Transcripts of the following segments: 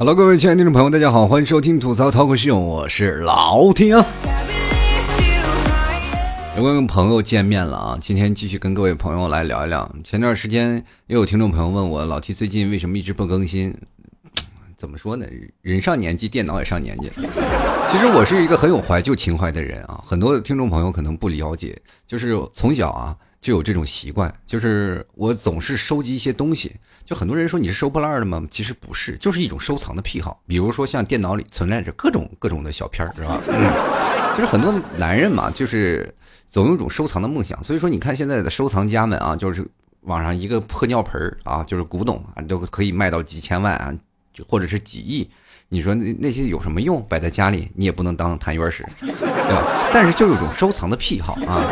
Hello，各位亲爱的听众朋友，大家好，欢迎收听吐槽涛口秀，我是老听。又跟朋友见面了啊，今天继续跟各位朋友来聊一聊。前段时间又有听众朋友问我，老 T 最近为什么一直不更新？怎么说呢？人上年纪，电脑也上年纪。其实我是一个很有怀旧情怀的人啊，很多听众朋友可能不了解，就是从小啊。就有这种习惯，就是我总是收集一些东西。就很多人说你是收破烂的吗？其实不是，就是一种收藏的癖好。比如说像电脑里存在着各种各种的小片儿，是吧？嗯，就是很多男人嘛，就是总有一种收藏的梦想。所以说，你看现在的收藏家们啊，就是网上一个破尿盆儿啊，就是古董啊，都可以卖到几千万啊，就或者是几亿。你说那那些有什么用？摆在家里你也不能当痰盂使，对吧？但是就有种收藏的癖好啊。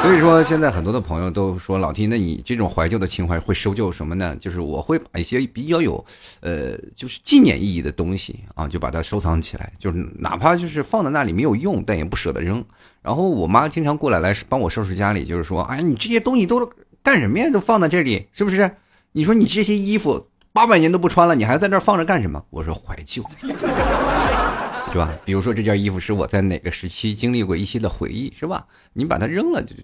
所以说，现在很多的朋友都说老 T，那你这种怀旧的情怀会收旧什么呢？就是我会把一些比较有，呃，就是纪念意义的东西啊，就把它收藏起来，就是哪怕就是放在那里没有用，但也不舍得扔。然后我妈经常过来来帮我收拾家里，就是说，哎，你这些东西都干什么呀？都放在这里，是不是？你说你这些衣服八百年都不穿了，你还在这放着干什么？我说怀旧。是吧？比如说这件衣服是我在哪个时期经历过一些的回忆，是吧？你把它扔了，就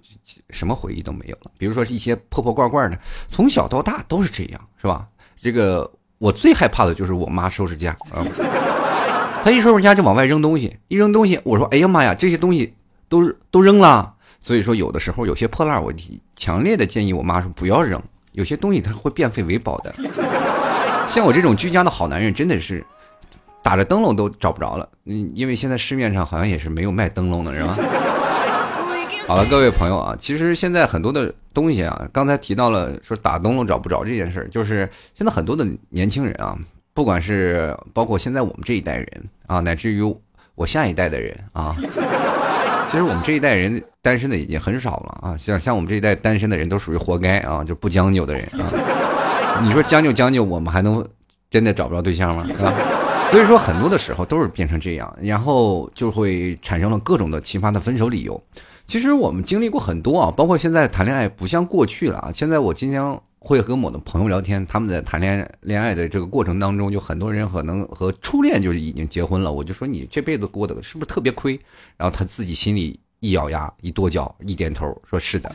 什么回忆都没有了。比如说是一些破破罐罐的，从小到大都是这样，是吧？这个我最害怕的就是我妈收拾家啊，她一收拾家就往外扔东西，一扔东西，我说哎呀妈呀，这些东西都都扔了。所以说有的时候有些破烂，我强烈的建议我妈说不要扔，有些东西它会变废为宝的。像我这种居家的好男人，真的是。打着灯笼都找不着了，嗯，因为现在市面上好像也是没有卖灯笼的，是吧？好了，各位朋友啊，其实现在很多的东西啊，刚才提到了说打灯笼找不着这件事，就是现在很多的年轻人啊，不管是包括现在我们这一代人啊，乃至于我下一代的人啊，其实我们这一代人单身的已经很少了啊，像像我们这一代单身的人都属于活该啊，就不将就的人啊。你说将就将就，我们还能真的找不着对象吗？是吧？所以说，很多的时候都是变成这样，然后就会产生了各种的奇葩的分手理由。其实我们经历过很多啊，包括现在谈恋爱不像过去了啊。现在我经常会和我的朋友聊天，他们在谈恋爱恋爱的这个过程当中，就很多人可能和初恋就是已经结婚了。我就说你这辈子过得是不是特别亏？然后他自己心里。一咬牙，一跺脚，一点头，说是的。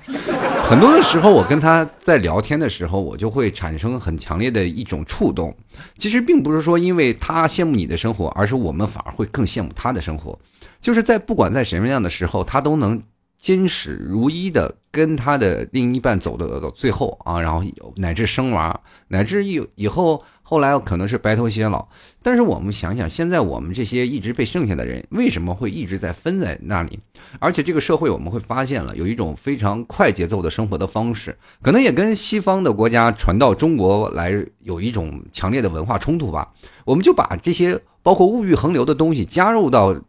很多的时候，我跟他在聊天的时候，我就会产生很强烈的一种触动。其实并不是说因为他羡慕你的生活，而是我们反而会更羡慕他的生活。就是在不管在什么样的时候，他都能坚持如一的跟他的另一半走到最后啊，然后乃至生娃，乃至以以后。后来可能是白头偕老，但是我们想想，现在我们这些一直被剩下的人，为什么会一直在分在那里？而且这个社会我们会发现了有一种非常快节奏的生活的方式，可能也跟西方的国家传到中国来有一种强烈的文化冲突吧。我们就把这些包括物欲横流的东西加入到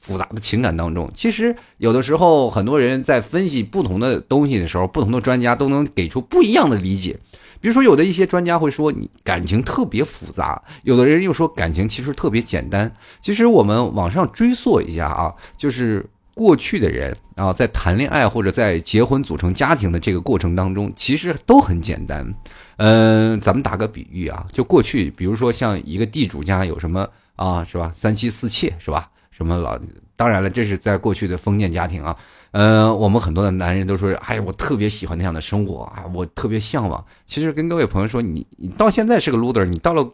复杂的情感当中。其实有的时候，很多人在分析不同的东西的时候，不同的专家都能给出不一样的理解。比如说，有的一些专家会说你感情特别复杂，有的人又说感情其实特别简单。其实我们往上追溯一下啊，就是过去的人啊，在谈恋爱或者在结婚组成家庭的这个过程当中，其实都很简单。嗯，咱们打个比喻啊，就过去，比如说像一个地主家有什么啊，是吧？三妻四妾是吧？什么老？当然了，这是在过去的封建家庭啊。呃，我们很多的男人都说，哎，我特别喜欢那样的生活啊，我特别向往。其实跟各位朋友说，你你到现在是个 loser，你到了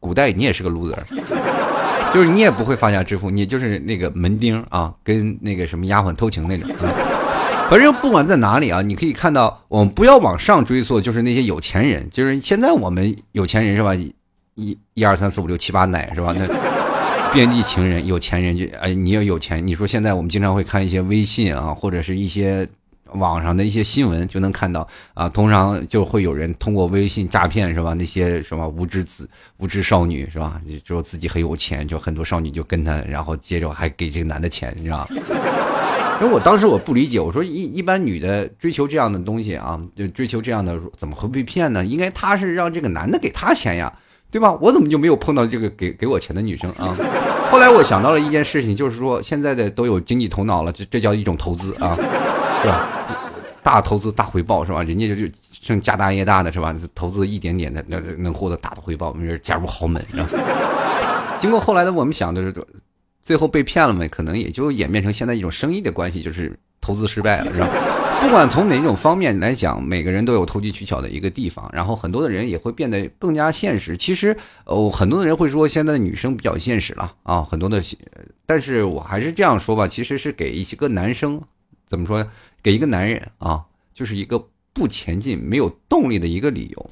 古代你也是个 loser，就是你也不会发家致富，你就是那个门丁啊，跟那个什么丫鬟偷情那种。反正不管在哪里啊，你可以看到，我们不要往上追溯，就是那些有钱人，就是现在我们有钱人是吧？一、一二三四五六七八奶是吧？那。遍地情人，有钱人就哎，你要有钱。你说现在我们经常会看一些微信啊，或者是一些网上的一些新闻，就能看到啊，通常就会有人通过微信诈骗，是吧？那些什么无知子、无知少女，是吧？就说自己很有钱，就很多少女就跟他，然后接着还给这个男的钱，你知道？因为我当时我不理解，我说一一般女的追求这样的东西啊，就追求这样的，怎么会被骗呢？应该他是让这个男的给他钱呀。对吧？我怎么就没有碰到这个给给我钱的女生啊？后来我想到了一件事情，就是说现在的都有经济头脑了，这这叫一种投资啊，是吧？大投资大回报是吧？人家就就剩家大业大的是吧？投资一点点的，那能获得大的回报，没人嫁入豪门是吧？经过后来的我们想的是，最后被骗了嘛，可能也就演变成现在一种生意的关系，就是投资失败了，是吧？不管从哪种方面来讲，每个人都有投机取巧的一个地方，然后很多的人也会变得更加现实。其实，哦，很多的人会说现在的女生比较现实了啊，很多的，但是我还是这样说吧，其实是给一些个男生，怎么说，给一个男人啊，就是一个不前进、没有动力的一个理由。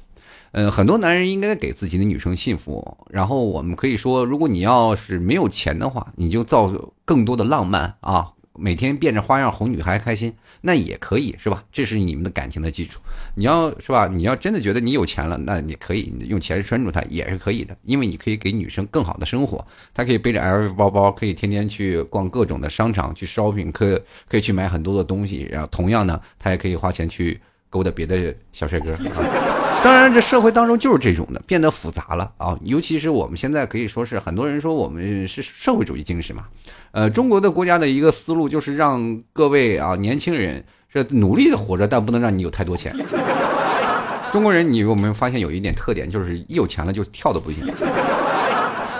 嗯，很多男人应该给自己的女生幸福。然后我们可以说，如果你要是没有钱的话，你就造更多的浪漫啊，每天变着花样哄女孩开心，那也可以是吧？这是你们的感情的基础。你要是吧，你要真的觉得你有钱了，那你可以用钱拴住她也是可以的，因为你可以给女生更好的生活。她可以背着 LV 包包，可以天天去逛各种的商场去 shopping，可可以去买很多的东西。然后同样呢，她也可以花钱去勾搭别的小帅哥。当然，这社会当中就是这种的，变得复杂了啊！尤其是我们现在可以说是很多人说我们是社会主义精神嘛，呃，中国的国家的一个思路就是让各位啊年轻人是努力的活着，但不能让你有太多钱。中国人，你有没有发现有一点特点，就是一有钱了就跳的不行。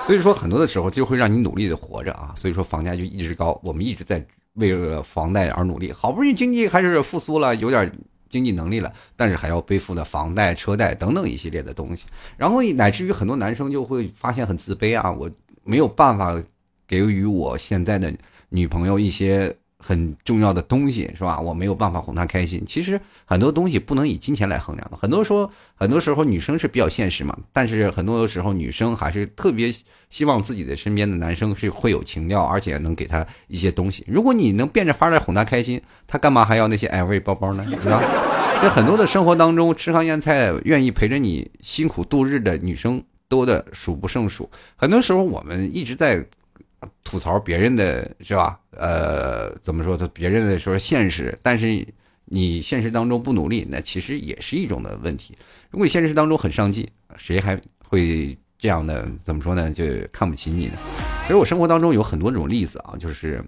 所以说很多的时候就会让你努力的活着啊，所以说房价就一直高，我们一直在为了房贷而努力，好不容易经济开始复苏了，有点。经济能力了，但是还要背负的房贷、车贷等等一系列的东西，然后乃至于很多男生就会发现很自卑啊，我没有办法给予我现在的女朋友一些。很重要的东西是吧？我没有办法哄她开心。其实很多东西不能以金钱来衡量的。很多说，很多时候女生是比较现实嘛。但是很多时候女生还是特别希望自己的身边的男生是会有情调，而且能给她一些东西。如果你能变着法儿来哄她开心，她干嘛还要那些 LV 包包呢？是吧？这很多的生活当中，吃糠咽菜，愿意陪着你辛苦度日的女生多的数不胜数。很多时候我们一直在。吐槽别人的是吧？呃，怎么说？他别人的说现实，但是你现实当中不努力，那其实也是一种的问题。如果你现实当中很上进，谁还会这样的？怎么说呢？就看不起你呢？其实我生活当中有很多种例子啊，就是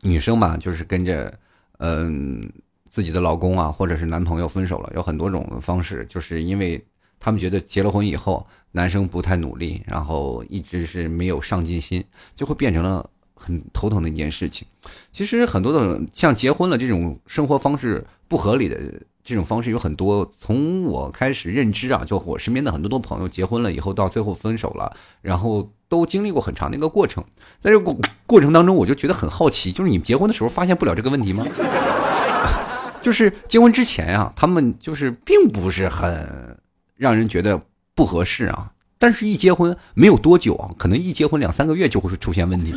女生嘛，就是跟着嗯自己的老公啊，或者是男朋友分手了，有很多种方式，就是因为。他们觉得结了婚以后，男生不太努力，然后一直是没有上进心，就会变成了很头疼的一件事情。其实很多的像结婚了这种生活方式不合理的这种方式有很多。从我开始认知啊，就我身边的很多多朋友结婚了以后，到最后分手了，然后都经历过很长的一个过程。在这过过程当中，我就觉得很好奇，就是你们结婚的时候发现不了这个问题吗？就是结婚之前啊，他们就是并不是很。让人觉得不合适啊！但是，一结婚没有多久啊，可能一结婚两三个月就会出现问题。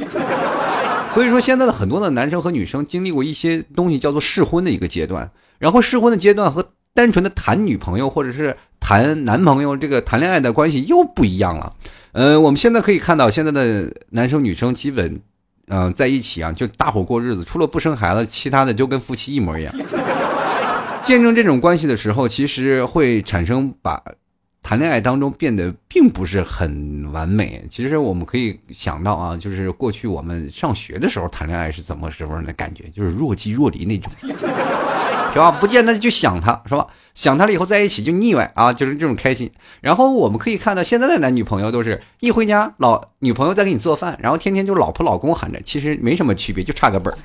所以说，现在的很多的男生和女生经历过一些东西，叫做试婚的一个阶段。然后，试婚的阶段和单纯的谈女朋友或者是谈男朋友这个谈恋爱的关系又不一样了。呃，我们现在可以看到，现在的男生女生基本，嗯，在一起啊，就大伙过日子，除了不生孩子，其他的就跟夫妻一模一样。见证这种关系的时候，其实会产生把谈恋爱当中变得并不是很完美。其实我们可以想到啊，就是过去我们上学的时候谈恋爱是怎么时候的感觉，就是若即若离那种，是吧？不见得就想他，是吧？想他了以后在一起就腻歪啊，就是这种开心。然后我们可以看到现在的男女朋友都是一回家，老女朋友在给你做饭，然后天天就老婆老公喊着，其实没什么区别，就差个本儿。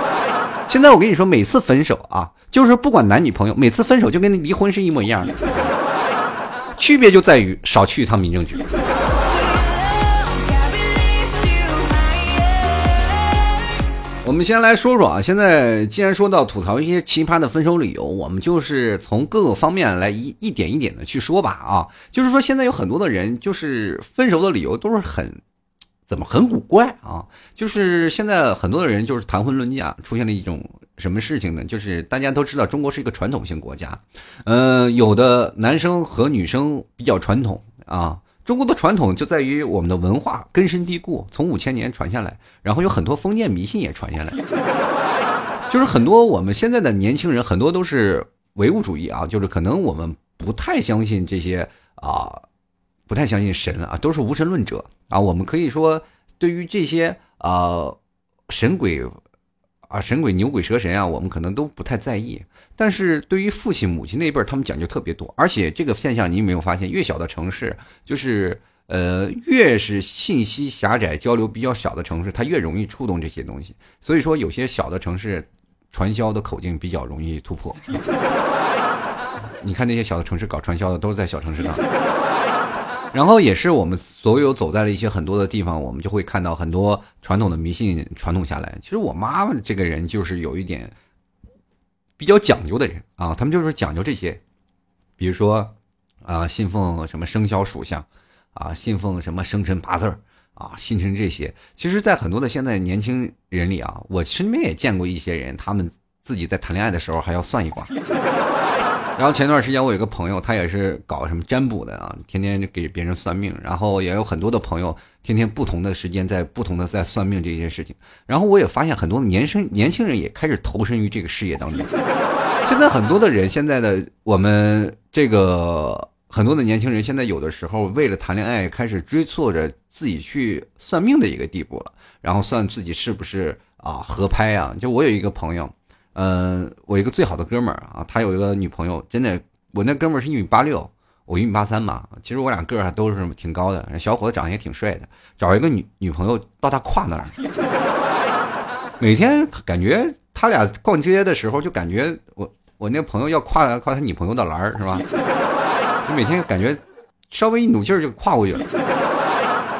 现在我跟你说，每次分手啊，就是不管男女朋友，每次分手就跟离婚是一模一样的，区别就在于少去一趟民政局。我们先来说说啊，现在既然说到吐槽一些奇葩的分手理由，我们就是从各个方面来一一点一点的去说吧啊，就是说现在有很多的人，就是分手的理由都是很。怎么很古怪啊？就是现在很多的人就是谈婚论嫁，出现了一种什么事情呢？就是大家都知道中国是一个传统性国家，呃，有的男生和女生比较传统啊。中国的传统就在于我们的文化根深蒂固，从五千年传下来，然后有很多封建迷信也传下来，就是很多我们现在的年轻人很多都是唯物主义啊，就是可能我们不太相信这些啊。不太相信神啊，都是无神论者啊。我们可以说，对于这些啊神鬼啊神鬼牛鬼蛇神啊，我们可能都不太在意。但是对于父亲母亲那一辈儿，他们讲究特别多。而且这个现象，你有没有发现，越小的城市，就是呃，越是信息狭窄、交流比较小的城市，它越容易触动这些东西。所以说，有些小的城市，传销的口径比较容易突破。你看那些小的城市搞传销的，都是在小城市干。然后也是我们所有走在了一些很多的地方，我们就会看到很多传统的迷信传统下来。其实我妈妈这个人就是有一点比较讲究的人啊，他们就是讲究这些，比如说啊，信奉什么生肖属相。啊，信奉什么生辰八字啊，信成这些。其实，在很多的现在年轻人里啊，我身边也见过一些人，他们自己在谈恋爱的时候还要算一卦。然后前段时间我有个朋友，他也是搞什么占卜的啊，天天给别人算命。然后也有很多的朋友，天天不同的时间在不同的在算命这些事情。然后我也发现很多年生年轻人也开始投身于这个事业当中。现在很多的人，现在的我们这个。很多的年轻人现在有的时候为了谈恋爱，开始追溯着自己去算命的一个地步了，然后算自己是不是啊合拍啊？就我有一个朋友，嗯，我一个最好的哥们儿啊，他有一个女朋友，真的，我那哥们儿是一米八六，我一米八三嘛，其实我俩个儿都是挺高的，小伙子长得也挺帅的，找一个女女朋友到他胯那儿，每天感觉他俩逛街的时候就感觉我我那朋友要跨跨他女朋友的栏儿是吧？每天感觉稍微一努劲儿就跨过去了，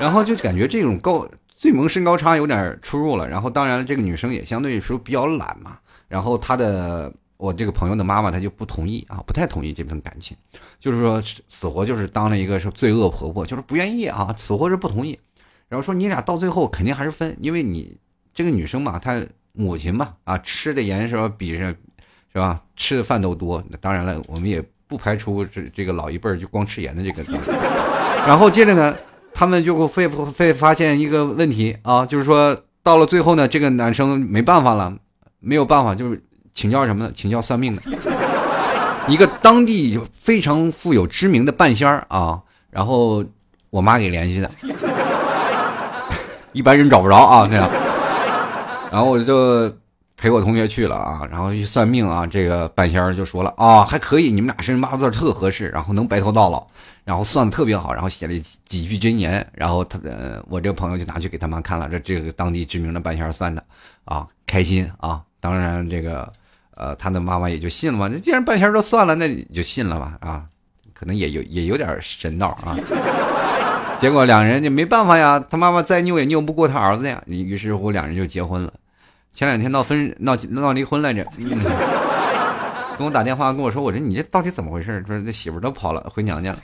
然后就感觉这种高最萌身高差有点出入了。然后当然这个女生也相对说比较懒嘛。然后她的我这个朋友的妈妈她就不同意啊，不太同意这份感情，就是说死活就是当了一个是罪恶婆婆，就是不愿意啊，死活是不同意。然后说你俩到最后肯定还是分，因为你这个女生嘛，她母亲嘛啊吃的盐是吧比是是吧吃的饭都多。当然了，我们也。不排除这这个老一辈就光吃盐的这个，然后接着呢，他们就会会会发现一个问题啊，就是说到了最后呢，这个男生没办法了，没有办法，就是请教什么呢？请教算命的，一个当地非常富有知名的半仙儿啊，然后我妈给联系的，一般人找不着啊这样，然后我就。陪我同学去了啊，然后一算命啊，这个半仙儿就说了啊，还可以，你们俩生辰八字特合适，然后能白头到老，然后算的特别好，然后写了几句真言，然后他呃，我这个朋友就拿去给他妈看了，这这个当地知名的半仙算的啊，开心啊，当然这个呃，他的妈妈也就信了嘛，那既然半仙儿都算了，那你就信了吧啊，可能也有也有点神道啊，结果两人就没办法呀，他妈妈再拗也拗不过他儿子呀，于是乎两人就结婚了。前两天闹分闹闹离婚来着，跟我打电话跟我说，我说你这到底怎么回事？说这媳妇都跑了回娘家了。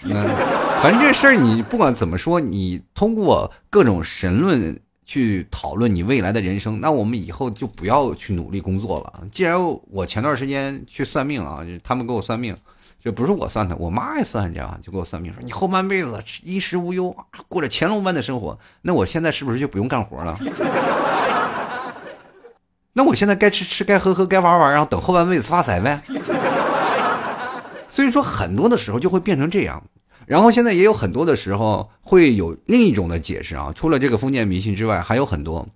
反正这事儿你不管怎么说，你通过各种神论去讨论你未来的人生，那我们以后就不要去努力工作了。既然我前段时间去算命啊，他们给我算命，就不是我算的，我妈也算，你知道吧？就给我算命说你后半辈子衣食无忧，过着乾隆般的生活。那我现在是不是就不用干活了？那我现在该吃吃，该喝喝，该玩玩，然后等后半辈子发财呗。所以说，很多的时候就会变成这样。然后现在也有很多的时候会有另一种的解释啊，除了这个封建迷信之外，还有很多，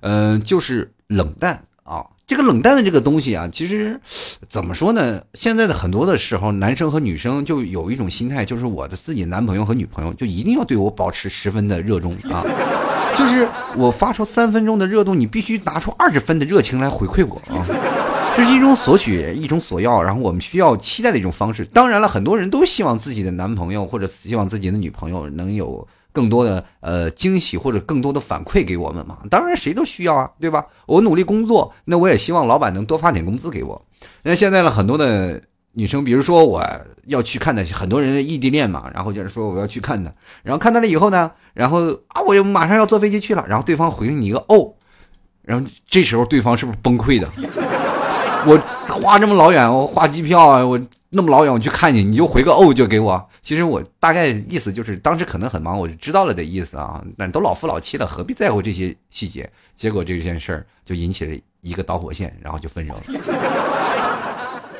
嗯，就是冷淡啊。这个冷淡的这个东西啊，其实怎么说呢？现在的很多的时候，男生和女生就有一种心态，就是我的自己男朋友和女朋友就一定要对我保持十分的热衷啊。就是我发出三分钟的热度，你必须拿出二十分的热情来回馈我啊！这是一种索取，一种索要，然后我们需要期待的一种方式。当然了，很多人都希望自己的男朋友或者希望自己的女朋友能有更多的呃惊喜或者更多的反馈给我们嘛。当然，谁都需要啊，对吧？我努力工作，那我也希望老板能多发点工资给我。那现在呢，很多的。女生，比如说我要去看的，很多人异地恋嘛，然后就是说我要去看的，然后看到了以后呢，然后啊，我又马上要坐飞机去了，然后对方回你一个哦，然后这时候对方是不是崩溃的？我花这么老远，我花机票啊，我那么老远我去看你，你就回个哦就给我？其实我大概意思就是当时可能很忙，我就知道了的意思啊。那都老夫老妻了，何必在乎这些细节？结果这件事儿就引起了一个导火线，然后就分手了。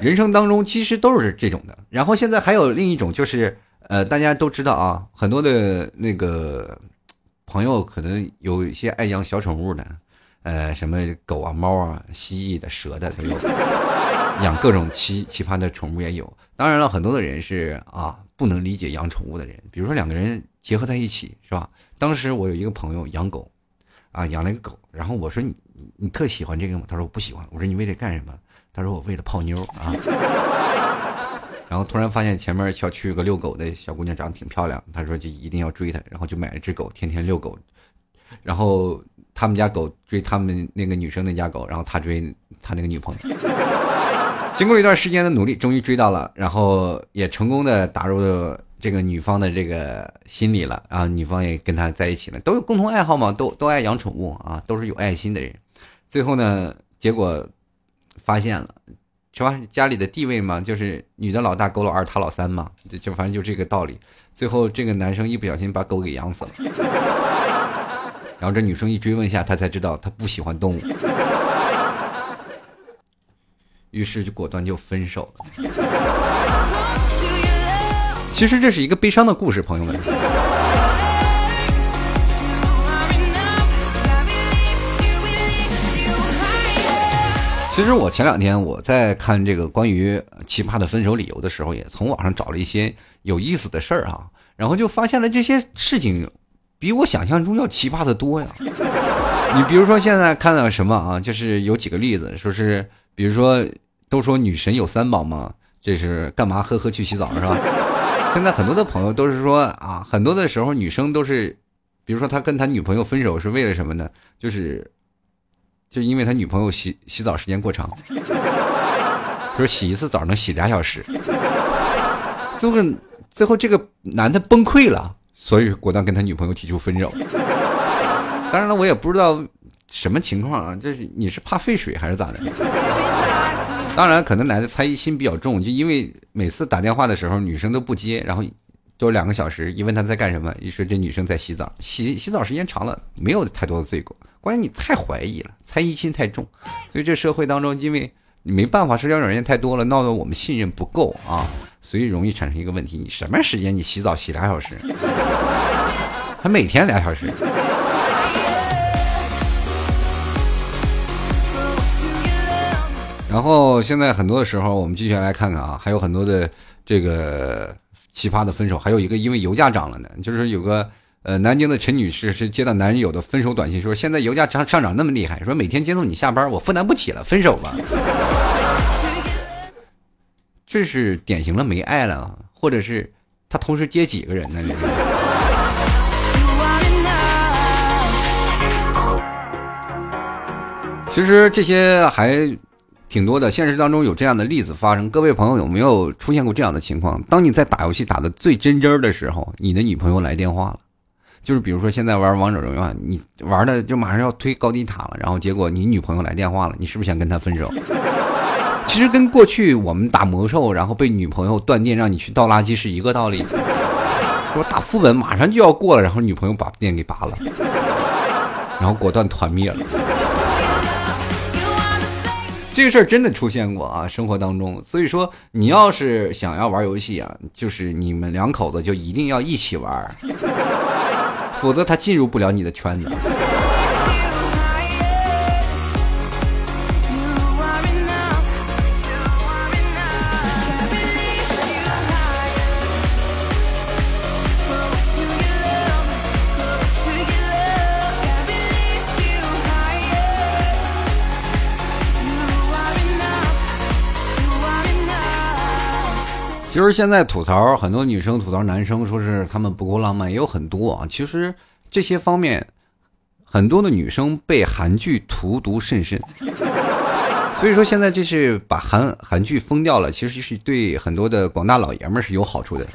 人生当中其实都是这种的，然后现在还有另一种，就是呃，大家都知道啊，很多的那个朋友可能有一些爱养小宠物的，呃，什么狗啊、猫啊、蜥蜴的、蛇的都有，养各种奇奇葩的宠物也有。当然了，很多的人是啊，不能理解养宠物的人，比如说两个人结合在一起，是吧？当时我有一个朋友养狗，啊，养了一个狗，然后我说你你特喜欢这个吗？他说我不喜欢。我说你为了干什么？他说我为了泡妞啊。然后突然发现前面小区有个遛狗的小姑娘长得挺漂亮，他说就一定要追她，然后就买了只狗，天天遛狗。然后他们家狗追他们那个女生那家狗，然后他追他那个女朋友。经过一段时间的努力，终于追到了，然后也成功的打入了这个女方的这个心里了啊！女方也跟他在一起了，都有共同爱好嘛，都都爱养宠物啊，都是有爱心的人。最后呢，结果发现了，是吧？家里的地位嘛，就是女的老大，狗老二，他老三嘛，就就反正就这个道理。最后这个男生一不小心把狗给养死了，然后这女生一追问下，他才知道他不喜欢动物。于是就果断就分手了。其实这是一个悲伤的故事，朋友们。其实我前两天我在看这个关于奇葩的分手理由的时候，也从网上找了一些有意思的事儿啊，然后就发现了这些事情比我想象中要奇葩的多呀。你比如说现在看到什么啊，就是有几个例子，说是。比如说，都说女神有三宝嘛，这是干嘛？呵呵，去洗澡是吧？现在很多的朋友都是说啊，很多的时候女生都是，比如说他跟他女朋友分手是为了什么呢？就是，就因为他女朋友洗洗澡时间过长，说洗一次澡能洗俩小时，最后最后这个男的崩溃了，所以果断跟他女朋友提出分手。当然了，我也不知道。什么情况啊？这是你是怕废水还是咋的？当然，可能男的猜疑心比较重，就因为每次打电话的时候女生都不接，然后都两个小时，一问他在干什么，一说这女生在洗澡，洗洗澡时间长了没有太多的罪过，关键你太怀疑了，猜疑心太重，所以这社会当中，因为你没办法，社交软件太多了，闹得我们信任不够啊，所以容易产生一个问题：你什么时间你洗澡洗俩小时，还每天俩小时。然后现在很多的时候，我们继续来看看啊，还有很多的这个奇葩的分手，还有一个因为油价涨了呢，就是有个呃南京的陈女士是接到男友的分手短信，说现在油价涨上涨那么厉害，说每天接送你下班我负担不起了，分手吧。这是典型的没爱了，或者是他同时接几个人呢？其实这些还。挺多的，现实当中有这样的例子发生。各位朋友有没有出现过这样的情况？当你在打游戏打的最真真的时候，你的女朋友来电话了，就是比如说现在玩王者荣耀，你玩的就马上要推高地塔了，然后结果你女朋友来电话了，你是不是想跟她分手？其实跟过去我们打魔兽，然后被女朋友断电让你去倒垃圾是一个道理。说打副本马上就要过了，然后女朋友把电给拔了，然后果断团灭了。这个事儿真的出现过啊，生活当中。所以说，你要是想要玩游戏啊，就是你们两口子就一定要一起玩，否则他进入不了你的圈子。其实现在吐槽很多女生吐槽男生，说是他们不够浪漫，也有很多啊。其实这些方面，很多的女生被韩剧荼毒甚深，所以说现在这是把韩韩剧封掉了，其实是对很多的广大老爷们是有好处的。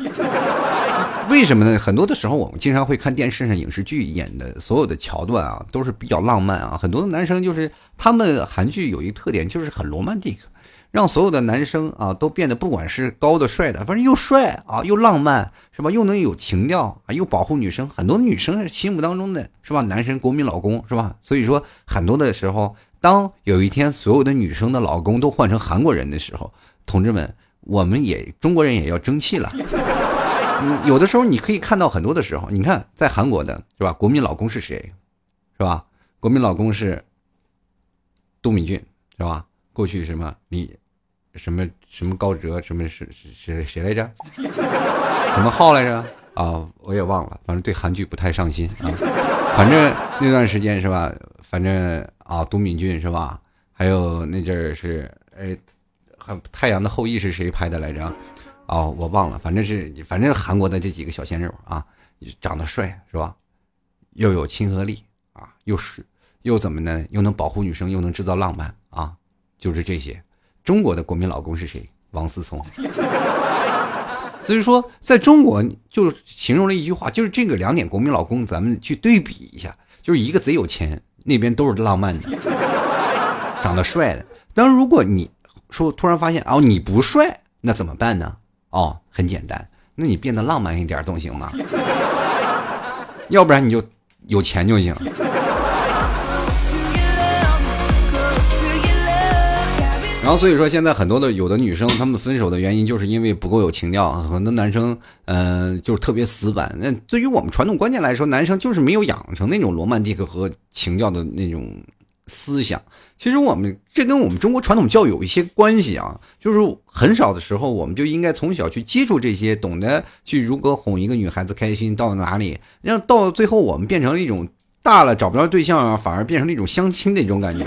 为什么呢？很多的时候我们经常会看电视上影视剧演的所有的桥段啊，都是比较浪漫啊。很多的男生就是他们韩剧有一个特点，就是很罗曼蒂克。让所有的男生啊都变得不管是高的帅的，反正又帅啊又浪漫是吧？又能有情调啊又保护女生，很多女生心目当中的是吧？男神国民老公是吧？所以说很多的时候，当有一天所有的女生的老公都换成韩国人的时候，同志们，我们也中国人也要争气了。有的时候你可以看到很多的时候，你看在韩国的是吧？国民老公是谁？是吧？国民老公是杜敏俊是吧？过去什么你？什么什么高哲，什么是是谁来着？什么号来着？啊，我也忘了，反正对韩剧不太上心啊。反正那段时间是吧？反正啊，都敏俊是吧？还有那阵儿是哎，《还太阳的后裔》是谁拍的来着？哦，我忘了，反正是反正韩国的这几个小鲜肉啊，长得帅是吧？又有亲和力啊，又是又怎么呢？又能保护女生，又能制造浪漫啊，就是这些。中国的国民老公是谁？王思聪。所以说，在中国就形容了一句话，就是这个两点国民老公，咱们去对比一下，就是一个贼有钱，那边都是浪漫的，长得帅的。当然，如果你说突然发现哦你不帅，那怎么办呢？哦，很简单，那你变得浪漫一点总行吗？要不然你就有钱就行。然后所以说，现在很多的有的女生，她们分手的原因就是因为不够有情调。很多男生，嗯，就是特别死板。那对于我们传统观念来说，男生就是没有养成那种罗曼蒂克和情调的那种思想。其实我们这跟我们中国传统教育有一些关系啊。就是很少的时候，我们就应该从小去接触这些，懂得去如何哄一个女孩子开心到哪里，让到最后我们变成了一种大了找不着对象啊，反而变成了一种相亲的一种感觉。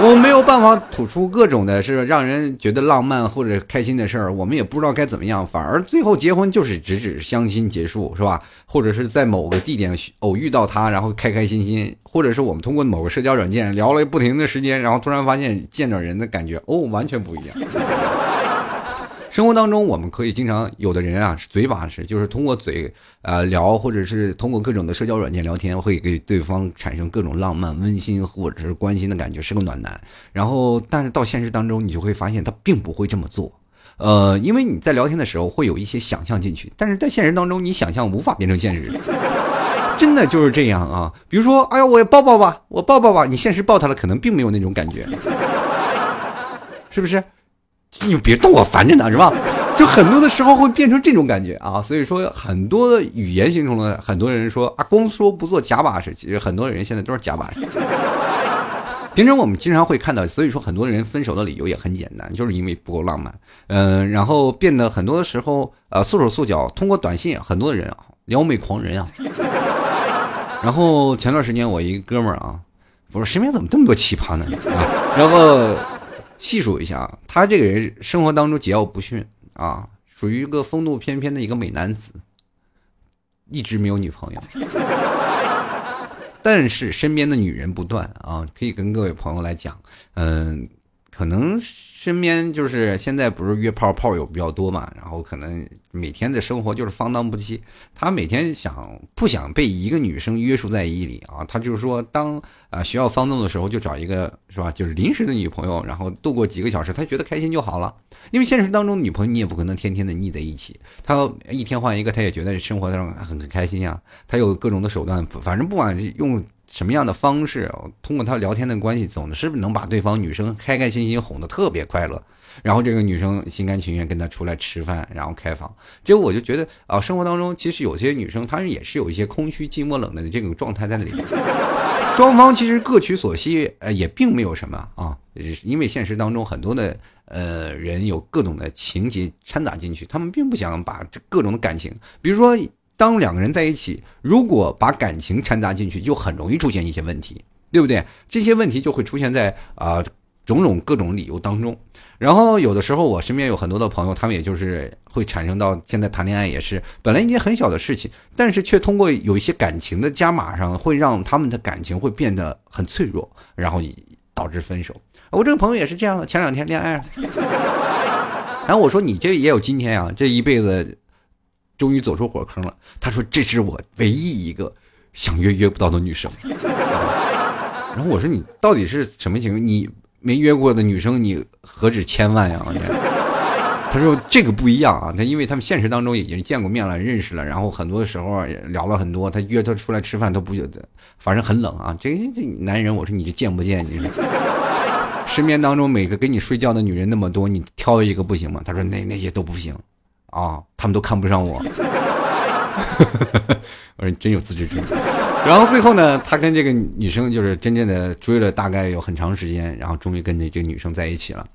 我们没有办法吐出各种的是让人觉得浪漫或者开心的事儿，我们也不知道该怎么样，反而最后结婚就是直指相亲结束，是吧？或者是在某个地点偶遇到他，然后开开心心，或者是我们通过某个社交软件聊了不停的时间，然后突然发现见着人的感觉哦，完全不一样。生活当中，我们可以经常有的人啊，嘴把式，就是通过嘴呃聊，或者是通过各种的社交软件聊天，会给对方产生各种浪漫、温馨或者是关心的感觉，是个暖男。然后，但是到现实当中，你就会发现他并不会这么做，呃，因为你在聊天的时候会有一些想象进去，但是在现实当中，你想象无法变成现实，真的就是这样啊。比如说，哎呀，我抱抱吧，我抱抱吧，你现实抱他了，可能并没有那种感觉，是不是？你别动我，烦着呢，是吧？就很多的时候会变成这种感觉啊，所以说很多语言形成了很多人说啊，光说不做假把式，其实很多人现在都是假把式。平常我们经常会看到，所以说很多人分手的理由也很简单，就是因为不够浪漫，嗯，然后变得很多的时候呃束手束脚，通过短信，很多人啊撩妹狂人啊。然后前段时间我一个哥们儿啊，我说身边怎么这么多奇葩呢？啊，然后。细数一下啊，他这个人生活当中桀骜不驯啊，属于一个风度翩翩的一个美男子，一直没有女朋友，但是身边的女人不断啊，可以跟各位朋友来讲，嗯。可能身边就是现在不是约炮炮友比较多嘛，然后可能每天的生活就是放荡不羁。他每天想不想被一个女生约束在衣里啊？他就是说，当啊需要放纵的时候，就找一个是吧，就是临时的女朋友，然后度过几个小时，他觉得开心就好了。因为现实当中女朋友你也不可能天天的腻在一起，他一天换一个，他也觉得生活上很开心呀。他有各种的手段，反正不管用。什么样的方式？通过他聊天的关系，总是不是能把对方女生开开心心哄得特别快乐，然后这个女生心甘情愿跟他出来吃饭，然后开房。这我就觉得啊，生活当中其实有些女生她也是有一些空虚、寂寞、冷的这种状态在那里。双方其实各取所需，呃，也并没有什么啊，因为现实当中很多的呃人有各种的情节掺杂进去，他们并不想把这各种的感情，比如说。当两个人在一起，如果把感情掺杂进去，就很容易出现一些问题，对不对？这些问题就会出现在啊种种各种理由当中。然后有的时候，我身边有很多的朋友，他们也就是会产生到现在谈恋爱也是本来一件很小的事情，但是却通过有一些感情的加码上，会让他们的感情会变得很脆弱，然后导致分手。我这个朋友也是这样的，前两天恋爱，然后我说你这也有今天啊，这一辈子。终于走出火坑了。他说：“这是我唯一一个想约约不到的女生。”然后我说：“你到底是什么情况？你没约过的女生，你何止千万呀？”他说：“这个不一样啊，他因为他们现实当中已经见过面了，认识了，然后很多的时候也聊了很多。他约他出来吃饭都不觉得，反正很冷啊。这这男人，我说你这见不见？你说身边当中每个跟你睡觉的女人那么多，你挑一个不行吗？”他说：“那那些都不行。”啊，他们都看不上我。我说你真有自知之明。然后最后呢，他跟这个女生就是真正的追了大概有很长时间，然后终于跟这这女生在一起了。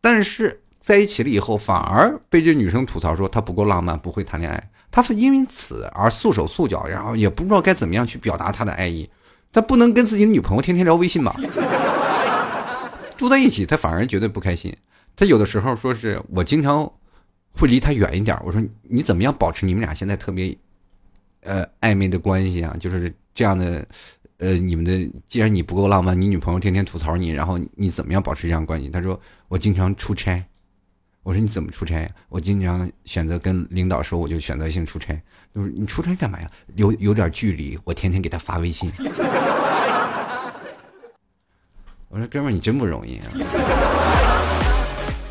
但是在一起了以后，反而被这女生吐槽说他不够浪漫，不会谈恋爱，他因为此而束手束脚，然后也不知道该怎么样去表达他的爱意。他不能跟自己的女朋友天天聊微信吧？住在一起，他反而觉得不开心。他有的时候说是我经常会离他远一点。我说你怎么样保持你们俩现在特别呃暧昧的关系啊？就是这样的呃，你们的既然你不够浪漫，你女朋友天天吐槽你，然后你怎么样保持这样关系？他说我经常出差。我说你怎么出差？我经常选择跟领导说，我就选择性出差。就是你出差干嘛呀？有有点距离，我天天给他发微信。我说哥们儿，你真不容易啊！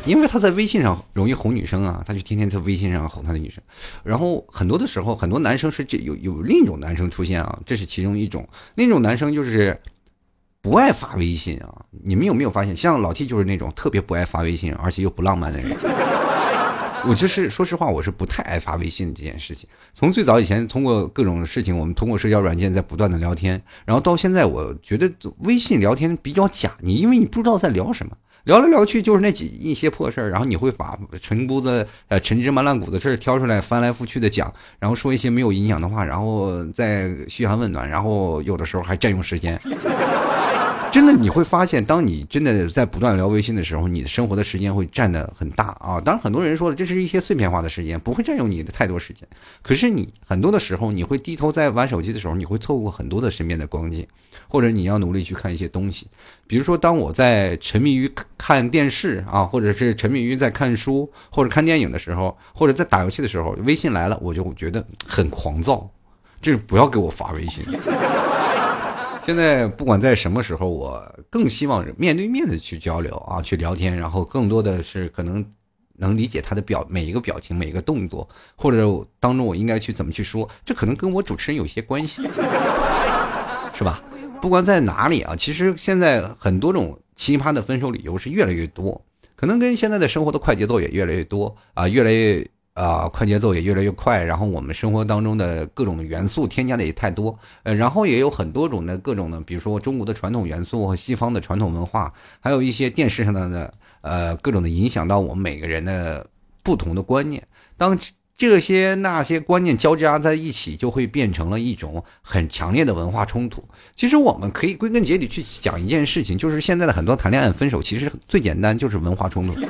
因为他在微信上容易哄女生啊，他就天天在微信上哄他的女生。然后很多的时候，很多男生是这有有另一种男生出现啊，这是其中一种。另一种男生就是。不爱发微信啊！你们有没有发现，像老 T 就是那种特别不爱发微信，而且又不浪漫的人。我就是说实话，我是不太爱发微信这件事情。从最早以前，通过各种事情，我们通过社交软件在不断的聊天，然后到现在，我觉得微信聊天比较假。你因为你不知道在聊什么，聊来聊去就是那几一些破事儿，然后你会把陈姑子呃陈芝麻烂谷子事儿挑出来翻来覆去的讲，然后说一些没有营养的话，然后再嘘寒问暖，然后有的时候还占用时间。真的，你会发现，当你真的在不断聊微信的时候，你的生活的时间会占的很大啊。当然，很多人说了，这是一些碎片化的时间，不会占用你的太多时间。可是你很多的时候，你会低头在玩手机的时候，你会错过很多的身边的光景，或者你要努力去看一些东西。比如说，当我在沉迷于看电视啊，或者是沉迷于在看书或者看电影的时候，或者在打游戏的时候，微信来了，我就觉得很狂躁，就是不要给我发微信。现在不管在什么时候，我更希望面对面的去交流啊，去聊天，然后更多的是可能能理解他的表每一个表情、每一个动作，或者当中我应该去怎么去说，这可能跟我主持人有些关系，是吧？不管在哪里啊，其实现在很多种奇葩的分手理由是越来越多，可能跟现在的生活的快节奏也越来越多啊，越来越。啊，快节奏也越来越快，然后我们生活当中的各种元素添加的也太多，呃，然后也有很多种的各种的，比如说中国的传统元素和西方的传统文化，还有一些电视上的呢呃各种的影响到我们每个人的不同的观念。当这些那些观念交加在一起，就会变成了一种很强烈的文化冲突。其实我们可以归根结底去讲一件事情，就是现在的很多谈恋爱分手，其实最简单就是文化冲突。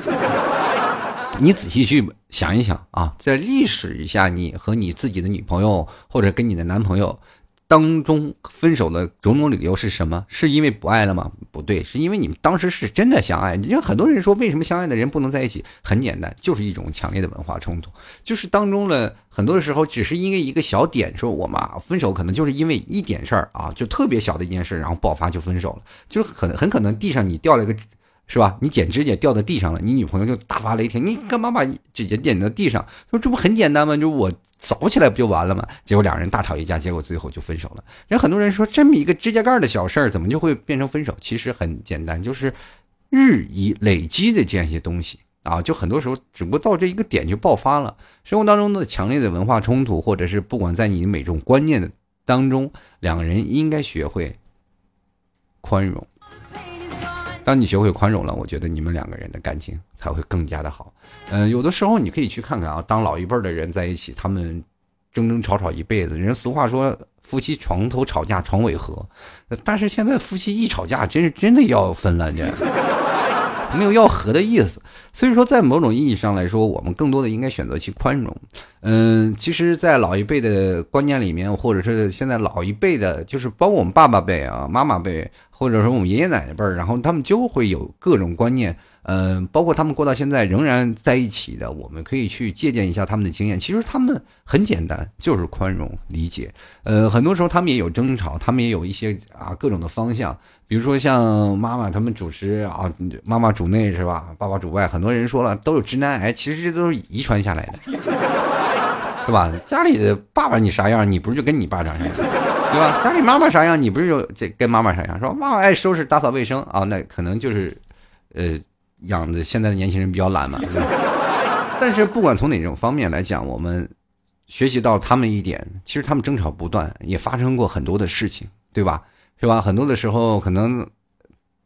你仔细去想一想啊，在历史一下，你和你自己的女朋友或者跟你的男朋友当中分手的种种理由是什么？是因为不爱了吗？不对，是因为你们当时是真的相爱。因为很多人说，为什么相爱的人不能在一起？很简单，就是一种强烈的文化冲突，就是当中了很多的时候，只是因为一个小点，说我们分手可能就是因为一点事儿啊，就特别小的一件事，然后爆发就分手了，就是很很可能地上你掉了一个。是吧？你剪指甲掉在地上了，你女朋友就大发雷霆，你干嘛把指甲剪在地上？说这不很简单吗？就我扫起来不就完了吗？结果两人大吵一架，结果最后就分手了。人很多人说这么一个指甲盖的小事儿，怎么就会变成分手？其实很简单，就是日以累积的这样一些东西啊，就很多时候只不过到这一个点就爆发了。生活当中的强烈的文化冲突，或者是不管在你每种观念的当中，两个人应该学会宽容。当你学会宽容了，我觉得你们两个人的感情才会更加的好。嗯，有的时候你可以去看看啊，当老一辈的人在一起，他们争争吵吵一辈子。人俗话说，夫妻床头吵架床尾和。但是现在夫妻一吵架，真是真的要分了，这没有要和的意思。所以说，在某种意义上来说，我们更多的应该选择去宽容。嗯，其实，在老一辈的观念里面，或者是现在老一辈的，就是包括我们爸爸辈啊、妈妈辈。或者说我们爷爷奶奶辈，然后他们就会有各种观念，嗯，包括他们过到现在仍然在一起的，我们可以去借鉴一下他们的经验。其实他们很简单，就是宽容理解。呃，很多时候他们也有争吵，他们也有一些啊各种的方向。比如说像妈妈他们主持啊，妈妈主内是吧？爸爸主外。很多人说了都有直男癌，其实这都是遗传下来的，是吧？家里的爸爸你啥样，你不是就跟你爸长啥样？对吧？家里妈妈啥样，你不是就这跟妈妈啥样？说妈妈爱收拾打扫卫生啊，那可能就是，呃，养的现在的年轻人比较懒嘛。但是不管从哪种方面来讲，我们学习到他们一点，其实他们争吵不断，也发生过很多的事情，对吧？是吧？很多的时候可能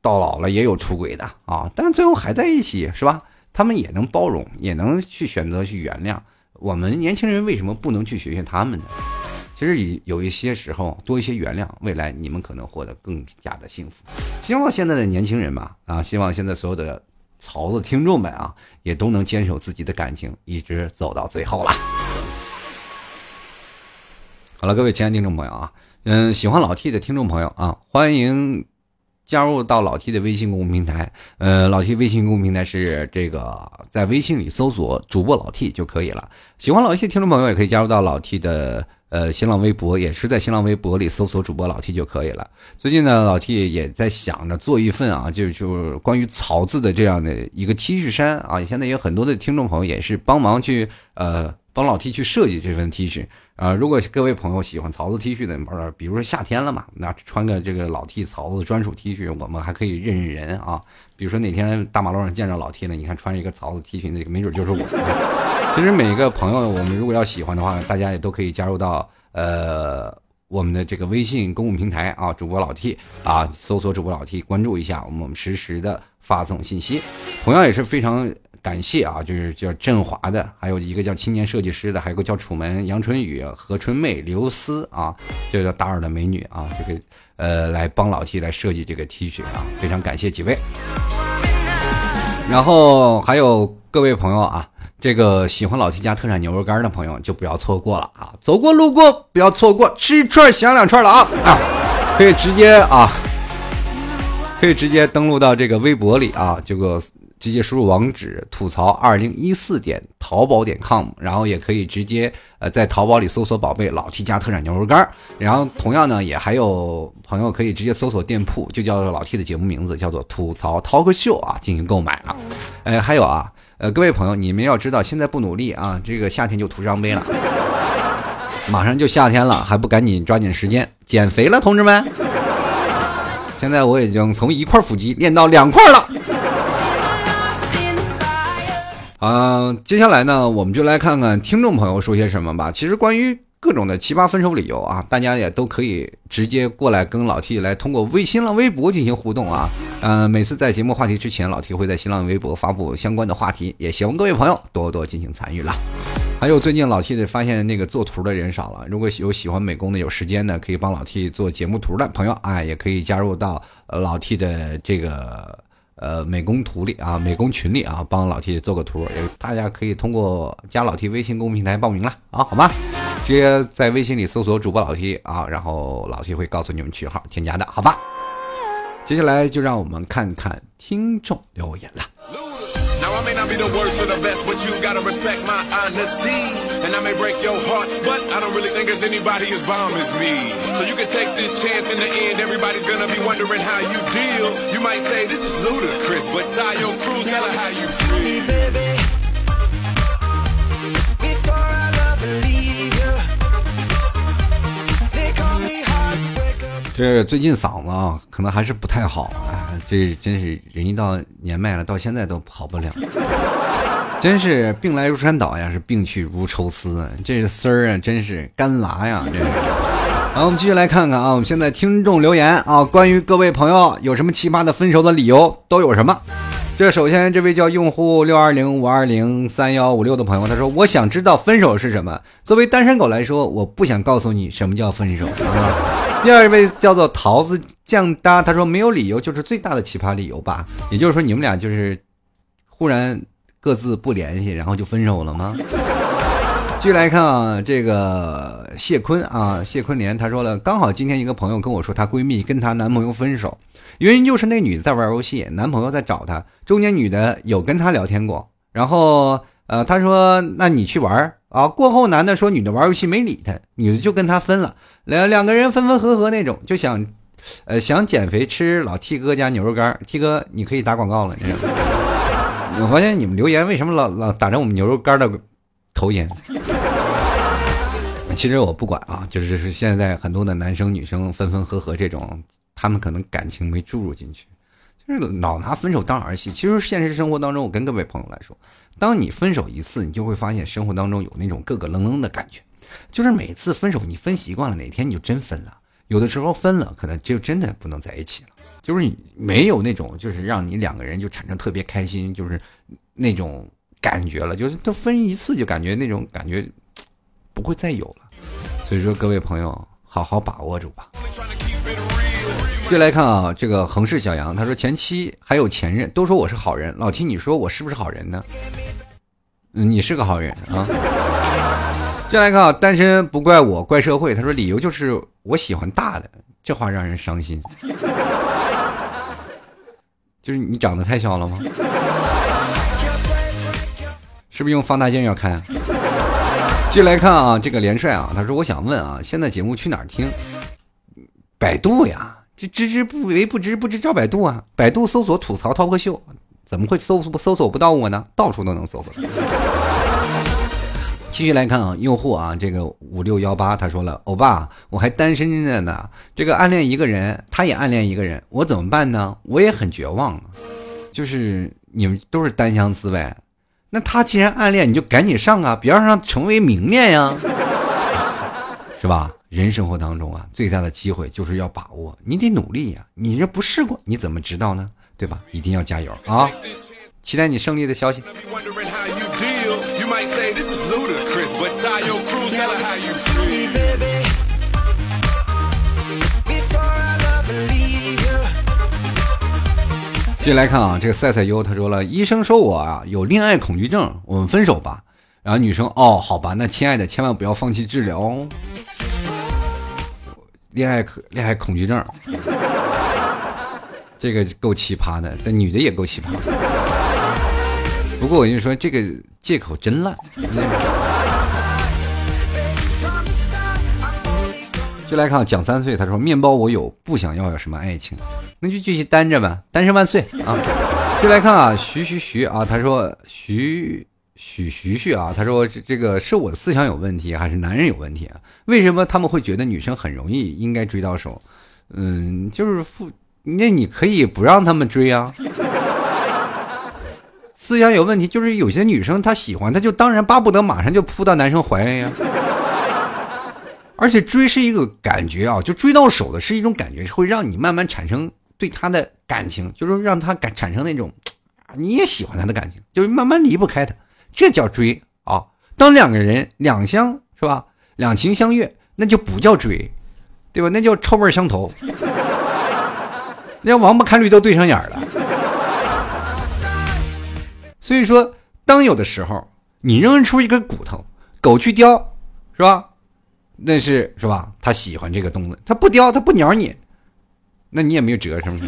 到老了也有出轨的啊，但最后还在一起，是吧？他们也能包容，也能去选择去原谅。我们年轻人为什么不能去学学他们呢？其实有有一些时候多一些原谅，未来你们可能获得更加的幸福。希望现在的年轻人吧，啊，希望现在所有的曹子听众们啊，也都能坚守自己的感情，一直走到最后了。好了，各位亲爱的听众朋友啊，嗯，喜欢老 T 的听众朋友啊，欢迎加入到老 T 的微信公众平台。呃，老 T 微信公众平台是这个，在微信里搜索主播老 T 就可以了。喜欢老 T 的听众朋友也可以加入到老 T 的呃新浪微博，也是在新浪微博里搜索主播老 T 就可以了。最近呢，老 T 也在想着做一份啊，就就关于草字的这样的一个 T 恤衫啊。现在有很多的听众朋友也是帮忙去呃。帮老 T 去设计这份 T 恤啊！如果各位朋友喜欢曹子 T 恤的，比如说夏天了嘛，那穿个这个老 T 曹子专属 T 恤，我们还可以认认人啊。比如说哪天大马路上见着老 T 了，你看穿着一个曹子 T 恤，那个没准就是我。其实每一个朋友，我们如果要喜欢的话，大家也都可以加入到呃我们的这个微信公共平台啊，主播老 T 啊，搜索主播老 T，关注一下，我们实时的发送信息，同样也是非常。感谢啊，就是叫振华的，还有一个叫青年设计师的，还有个叫楚门、杨春雨、何春妹、刘思啊，这个达尔的美女啊，这个呃来帮老 T 来设计这个 T 恤啊，非常感谢几位。然后还有各位朋友啊，这个喜欢老七家特产牛肉干的朋友就不要错过了啊，走过路过不要错过，吃一串想两串了啊啊，可以直接啊，可以直接登录到这个微博里啊，这个。直接输入网址吐槽二零一四点淘宝点 com，然后也可以直接呃在淘宝里搜索宝贝老 T 家特产牛肉干然后同样呢也还有朋友可以直接搜索店铺，就叫做老 T 的节目名字叫做吐槽 talk 秀啊进行购买了。哎，还有啊，呃各位朋友你们要知道现在不努力啊，这个夏天就徒伤悲了，马上就夏天了还不赶紧抓紧时间减肥了，同志们！现在我已经从一块腹肌练到两块了。嗯，接下来呢，我们就来看看听众朋友说些什么吧。其实关于各种的奇葩分手理由啊，大家也都可以直接过来跟老 T 来通过微新浪微博进行互动啊。嗯，每次在节目话题之前，老 T 会在新浪微博发布相关的话题，也希望各位朋友多多进行参与了。还有最近老 T 的发现那个做图的人少了，如果有喜欢美工的、有时间的，可以帮老 T 做节目图的朋友，哎，也可以加入到老 T 的这个。呃，美工图里啊，美工群里啊，帮老 T 做个图，也大家可以通过加老 T 微信公众平台报名了啊，好吗？直接在微信里搜索主播老 T 啊，然后老 T 会告诉你们群号添加的，好吧？接下来就让我们看看听众留言了。may not be the worst or the best, but you gotta respect my honesty. And I may break your heart, but I don't really think there's anybody as bomb as me. So you can take this chance in the end, everybody's gonna be wondering how you deal. You might say this is ludicrous, but tie your cruise, tell her how you feel. baby. Before I love and leave you. 这最近嗓子啊，可能还是不太好 这真是人一到年迈了，到现在都好不了。真是病来如山倒呀，是病去如抽丝。这丝儿啊，真是干拉呀。这。好，我们继续来看看啊，我们现在听众留言啊，关于各位朋友有什么奇葩的分手的理由都有什么？这首先这位叫用户六二零五二零三幺五六的朋友，他说：“我想知道分手是什么。作为单身狗来说，我不想告诉你什么叫分手啊。”第二位叫做桃子酱搭，他说没有理由就是最大的奇葩理由吧？也就是说你们俩就是忽然各自不联系，然后就分手了吗？继续来看啊，这个谢坤啊，谢坤莲他说了，刚好今天一个朋友跟我说，她闺蜜跟她男朋友分手，原因就是那女的在玩游戏，男朋友在找她，中间女的有跟她聊天过，然后呃，他说那你去玩啊，过后男的说女的玩游戏没理他，女的就跟他分了。两两个人分分合合那种，就想，呃，想减肥吃老 T 哥家牛肉干。T 哥，你可以打广告了。我发现你们留言为什么老老打着我们牛肉干的头衔？其实我不管啊，就是现在很多的男生女生分分合合这种，他们可能感情没注入进去，就是老拿分手当儿戏。其实现实生活当中，我跟各位朋友来说，当你分手一次，你就会发现生活当中有那种咯咯楞楞的感觉。就是每次分手，你分习惯了，哪天你就真分了。有的时候分了，可能就真的不能在一起了。就是你没有那种，就是让你两个人就产生特别开心，就是那种感觉了，就是都分一次就感觉那种感觉不会再有了。所以说，各位朋友，好好把握住吧。接来看啊，这个横市小杨他说前妻还有前任都说我是好人，老 T 你说我是不是好人呢？嗯，你是个好人啊。接来看啊，单身不怪我，怪社会。他说理由就是我喜欢大的，这话让人伤心。就是你长得太小了吗？是不是用放大镜要看？接来看啊，这个连帅啊，他说我想问啊，现在节目去哪儿听？百度呀。这知之不为不知，不知找百度啊！百度搜索吐槽涛哥秀，怎么会搜索搜索不到我呢？到处都能搜索。继续来看啊，用户啊，这个五六幺八他说了，欧巴，我还单身着呢，这个暗恋一个人，他也暗恋一个人，我怎么办呢？我也很绝望啊。就是你们都是单相思呗，那他既然暗恋，你就赶紧上啊，别让他成为明恋呀，是吧？人生活当中啊，最大的机会就是要把握，你得努力呀！你这不试过，你怎么知道呢？对吧？一定要加油啊！期待你胜利的消息。接下来看啊，这个赛赛优他说了，医生说我啊有恋爱恐惧症，我们分手吧。然后女生哦，好吧，那亲爱的千万不要放弃治疗哦。恋爱可恋爱恐惧症，这个够奇葩的，这女的也够奇葩。不过我跟你说，这个借口真烂。就来看蒋三岁，他说：“面包我有，不想要有什么爱情，那就继续单着吧，单身万岁啊！”就来看啊，徐徐徐啊，他说：“徐。”许徐徐啊，他说这这个是我的思想有问题，还是男人有问题啊？为什么他们会觉得女生很容易应该追到手？嗯，就是父，那你可以不让他们追啊。思想有问题，就是有些女生她喜欢，她就当然巴不得马上就扑到男生怀里呀。而且追是一个感觉啊，就追到手的是一种感觉，会让你慢慢产生对他的感情，就是让他感产生那种你也喜欢他的感情，就是慢慢离不开他。这叫追啊！当两个人两相是吧，两情相悦，那就不叫追，对吧？那叫臭味相投。那王八看绿豆对上眼了。所以说，当有的时候你扔出一根骨头，狗去叼，是吧？那是是吧？他喜欢这个东西，他不叼，他不鸟你，那你也没有辙，是不是？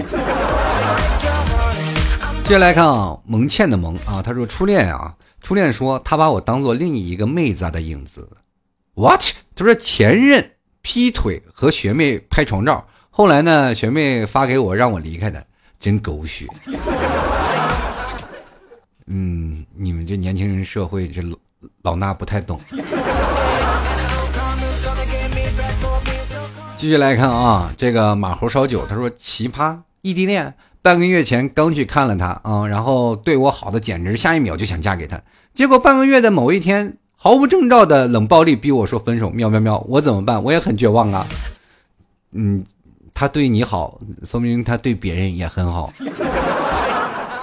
接下来看啊，蒙倩的蒙啊，他说初恋啊。初恋说他把我当做另一个妹子的影子，what？他说前任劈腿和学妹拍床照，后来呢，学妹发给我让我离开他，真狗血。嗯，你们这年轻人社会这老老衲不太懂。继续来看啊，这个马猴烧酒，他说奇葩异地恋。半个月前刚去看了他啊，然后对我好的简直下一秒就想嫁给他，结果半个月的某一天毫无征兆的冷暴力逼我说分手，喵喵喵，我怎么办？我也很绝望啊。嗯，他对你好，说明他对别人也很好，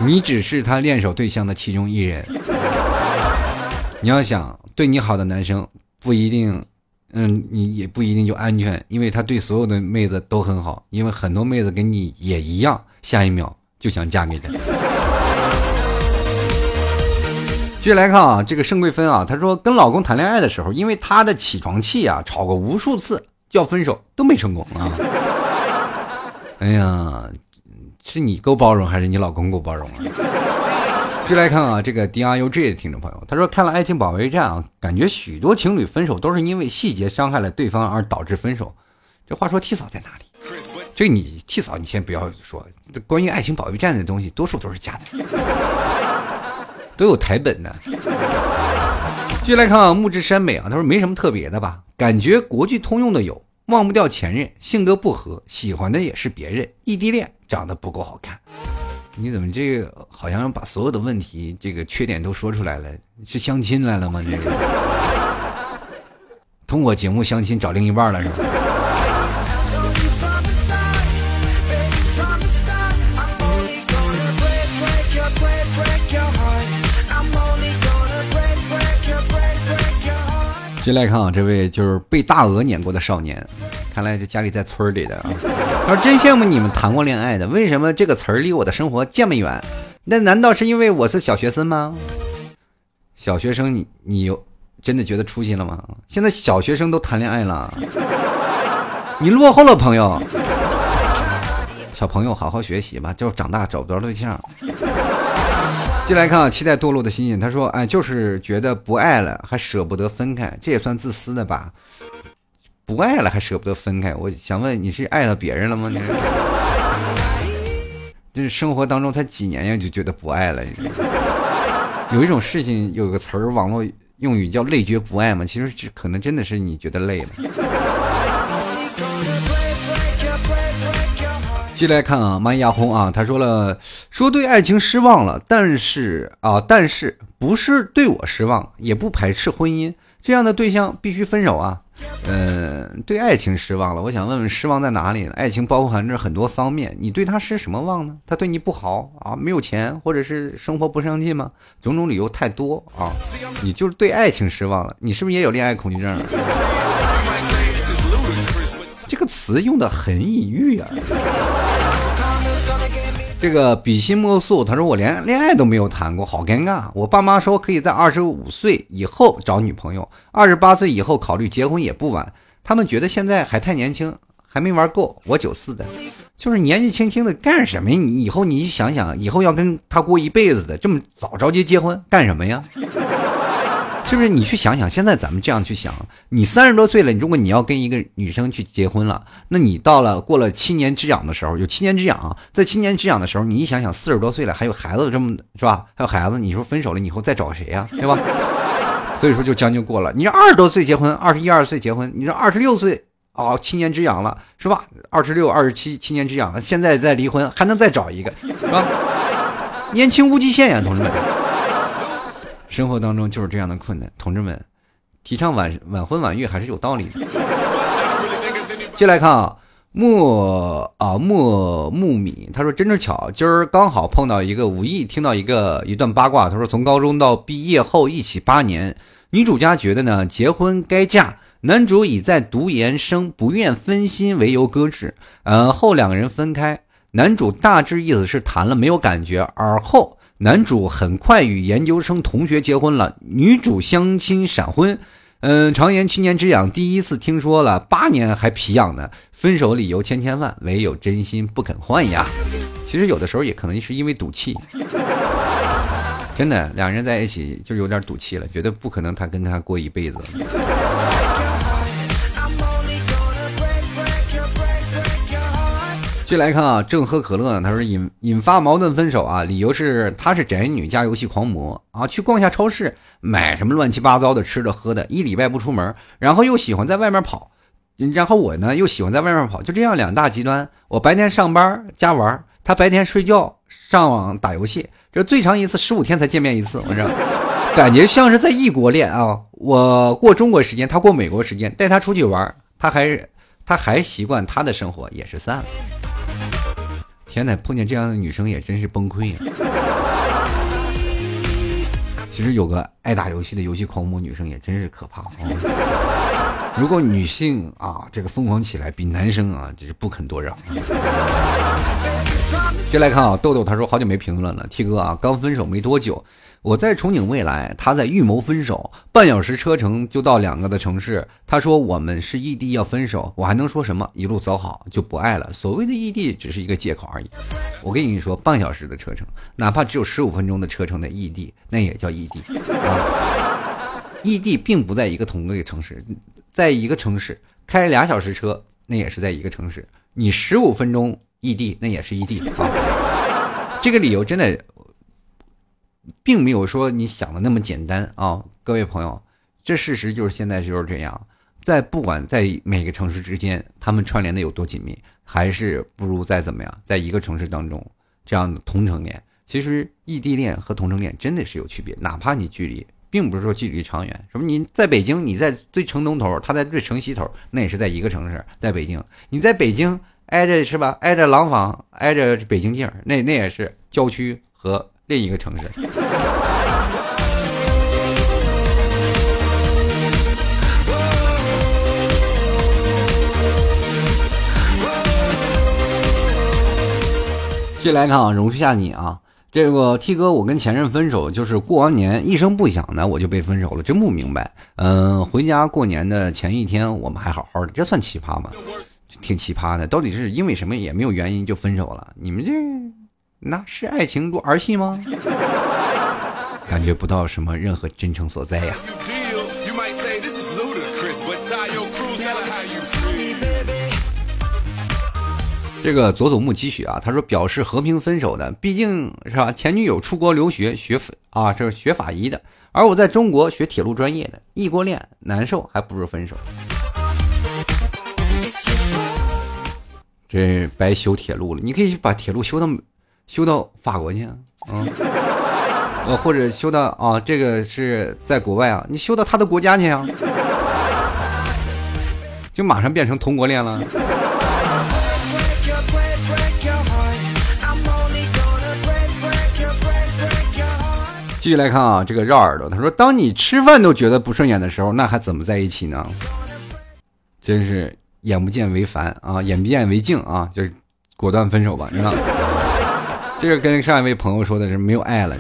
你只是他练手对象的其中一人。你要想对你好的男生不一定，嗯，你也不一定就安全，因为他对所有的妹子都很好，因为很多妹子跟你也一样。下一秒就想嫁给他。继续来看啊，这个盛桂芬啊，她说跟老公谈恋爱的时候，因为他的起床气啊，吵过无数次，就要分手都没成功啊。哎呀，是你够包容还是你老公够包容啊？继续来看啊，这个 D R U G 的听众朋友，他说看了《爱情保卫战》啊，感觉许多情侣分手都是因为细节伤害了对方而导致分手。这话说 T 嫂在哪里？这你替嫂，你先不要说。关于爱情保卫战的东西，多数都是假的，都有台本的。继续来看啊，木之山美啊，他说没什么特别的吧？感觉国际通用的有忘不掉前任，性格不合，喜欢的也是别人，异地恋，长得不够好看。你怎么这个好像把所有的问题这个缺点都说出来了？是相亲来了吗？这个通过节目相亲找另一半了是吗？进来看啊，这位就是被大鹅撵过的少年，看来这家里在村里的啊。他说：“真羡慕你们谈过恋爱的，为什么这个词儿离我的生活这么远？那难道是因为我是小学生吗？小学生，你你有真的觉得出息了吗？现在小学生都谈恋爱了，你落后了，朋友。小朋友好好学习吧，就长大找不着对象。”进来看啊，期待堕落的星星。他说：“哎，就是觉得不爱了，还舍不得分开，这也算自私的吧？不爱了还舍不得分开，我想问你是爱了别人了吗？你是，就是生活当中才几年呀，就觉得不爱了？有一种事情，有个词儿，网络用语叫‘累觉不爱’嘛，其实这可能真的是你觉得累了。”进来看啊，蚂蚁牙红啊，他说了，说对爱情失望了，但是啊，但是不是对我失望，也不排斥婚姻，这样的对象必须分手啊。嗯，对爱情失望了，我想问问失望在哪里呢？爱情包含着很多方面，你对他失什么望呢？他对你不好啊，没有钱，或者是生活不上进吗？种种理由太多啊，你就是对爱情失望了，你是不是也有恋爱恐惧症？这个词用的很隐喻啊。这个比心莫素，他说我连恋爱都没有谈过，好尴尬。我爸妈说可以在二十五岁以后找女朋友，二十八岁以后考虑结婚也不晚。他们觉得现在还太年轻，还没玩够。我九四的，就是年纪轻轻的干什么呀？你以后你想想，以后要跟他过一辈子的，这么早着急结婚干什么呀？是不是你去想想，现在咱们这样去想，你三十多岁了，如果你要跟一个女生去结婚了，那你到了过了七年之痒的时候，有七年之痒，在七年之痒的时候，你一想想，四十多岁了还有孩子这么是吧？还有孩子，你说分手了，以后再找谁呀？对吧？所以说就将就过了。你二十多岁结婚，二十一二岁结婚，你说二十六岁哦，七年之痒了是吧？二十六、二十七，七年之痒了，现在再离婚还能再找一个是吧？年轻无极限呀，同志们。生活当中就是这样的困难，同志们，提倡晚晚婚晚育还是有道理的。接来看啊，莫啊莫木米，他说真是巧，今儿刚好碰到一个无意听到一个一段八卦，他说从高中到毕业后一起八年，女主家觉得呢结婚该嫁，男主以在读研生不愿分心为由搁置，呃后两个人分开，男主大致意思是谈了没有感觉，而后。男主很快与研究生同学结婚了，女主相亲闪婚。嗯，常言七年之痒，第一次听说了八年还皮痒呢。分手理由千千万，唯有真心不肯换呀。其实有的时候也可能是因为赌气，真的，两人在一起就有点赌气了，觉得不可能他跟他过一辈子。继续来看啊，正喝可乐呢。他说引引发矛盾分手啊，理由是他是宅女加游戏狂魔啊，去逛下超市买什么乱七八糟的吃的喝的，一礼拜不出门，然后又喜欢在外面跑，然后我呢又喜欢在外面跑，就这样两大极端。我白天上班加玩，他白天睡觉上网打游戏，这最长一次十五天才见面一次，我这感觉像是在异国恋啊。我过中国时间，他过美国时间，带他出去玩，他还他还习惯他的生活，也是散了。现在，碰见这样的女生也真是崩溃啊！其实有个爱打游戏的游戏狂魔女生也真是可怕啊！如果女性啊这个疯狂起来，比男生啊就是不肯多让。接来看啊，豆豆他说好久没评论了，T 哥啊刚分手没多久。我在憧憬未来，他在预谋分手，半小时车程就到两个的城市。他说我们是异地要分手，我还能说什么？一路走好就不爱了。所谓的异地只是一个借口而已。我跟你说，半小时的车程，哪怕只有十五分钟的车程的异地，那也叫异地。啊、异地并不在一个同一个城市，在一个城市开俩小时车，那也是在一个城市。你十五分钟异地，那也是异地啊。这个理由真的。并没有说你想的那么简单啊，各位朋友，这事实就是现在就是这样。在不管在每个城市之间，他们串联的有多紧密，还是不如在怎么样，在一个城市当中这样的同城恋。其实异地恋和同城恋真的是有区别，哪怕你距离，并不是说距离长远，什么你在北京，你在最城东头，他在最城西头，那也是在一个城市，在北京，你在北京挨着是吧，挨着廊坊，挨着北京近，那那也是郊区和另一个城市。谢谢来看啊，容不下你啊。这个 T 哥，我跟前任分手，就是过完年一声不响的我就被分手了，真不明白。嗯，回家过年的前一天我们还好好的，这算奇葩吗？挺奇葩的，到底是因为什么也没有原因就分手了？你们这那是爱情多儿戏吗？感觉不到什么任何真诚所在呀。这个佐佐木积雪啊，他说表示和平分手的，毕竟是吧？前女友出国留学学啊，这是学法医的，而我在中国学铁路专业的，异国恋难受，还不如分手。这白修铁路了，你可以把铁路修到修到法国去啊，呃，或者修到啊，这个是在国外啊，你修到他的国家去啊，就马上变成同国恋了。继续来看啊，这个绕耳朵，他说：“当你吃饭都觉得不顺眼的时候，那还怎么在一起呢？”真是眼不见为烦啊，眼不见为净啊，就是果断分手吧，你看？这个跟上一位朋友说的是没有爱了，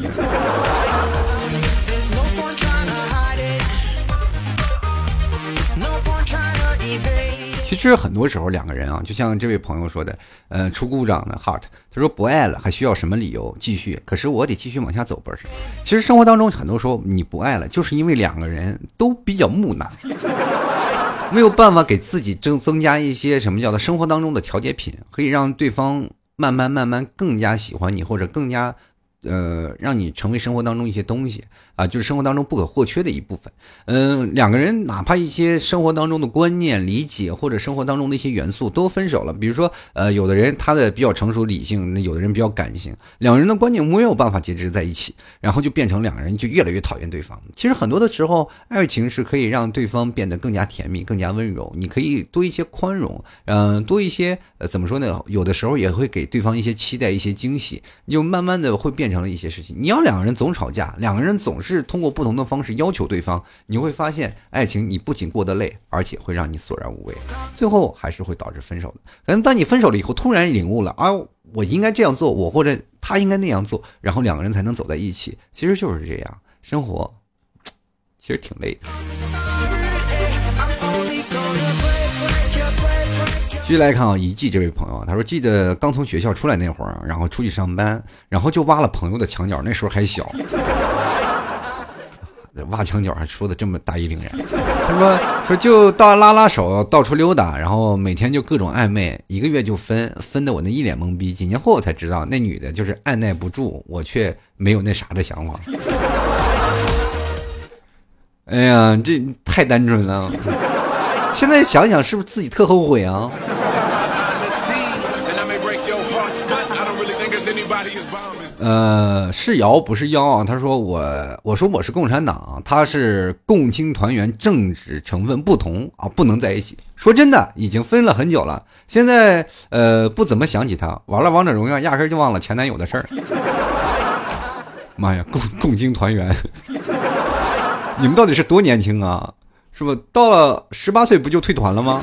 其实很多时候，两个人啊，就像这位朋友说的，呃，出故障的 heart，他说不爱了，还需要什么理由继续？可是我得继续往下走，不是？其实生活当中很多时候你不爱了，就是因为两个人都比较木讷，没有办法给自己增增加一些什么叫做生活当中的调节品，可以让对方慢慢慢慢更加喜欢你，或者更加。呃，让你成为生活当中一些东西啊，就是生活当中不可或缺的一部分。嗯，两个人哪怕一些生活当中的观念、理解或者生活当中的一些元素都分手了，比如说，呃，有的人他的比较成熟理性，那有的人比较感性，两个人的观念没有办法结合在一起，然后就变成两个人就越来越讨厌对方。其实很多的时候，爱情是可以让对方变得更加甜蜜、更加温柔，你可以多一些宽容，嗯，多一些呃，怎么说呢？有的时候也会给对方一些期待、一些惊喜，就慢慢的会变。成了一些事情，你要两个人总吵架，两个人总是通过不同的方式要求对方，你会发现爱情你不仅过得累，而且会让你索然无味，最后还是会导致分手的。可能当你分手了以后，突然领悟了，啊，我应该这样做，我或者他应该那样做，然后两个人才能走在一起。其实就是这样，生活其实挺累的。继续来看啊，一季这位朋友，他说记得刚从学校出来那会儿，然后出去上班，然后就挖了朋友的墙角，那时候还小，挖墙脚还说的这么大义凛然。他说说就到拉拉手，到处溜达，然后每天就各种暧昧，一个月就分，分的我那一脸懵逼。几年后我才知道，那女的就是按耐不住，我却没有那啥的想法。哎呀，这太单纯了。现在想想，是不是自己特后悔啊？呃，是瑶不是妖啊？他说我，我说我是共产党，他是共青团员，政治成分不同啊，不能在一起。说真的，已经分了很久了，现在呃不怎么想起他，玩了王者荣耀，压根就忘了前男友的事儿。妈呀，共共青团员，你们到底是多年轻啊？是不到了十八岁不就退团了吗？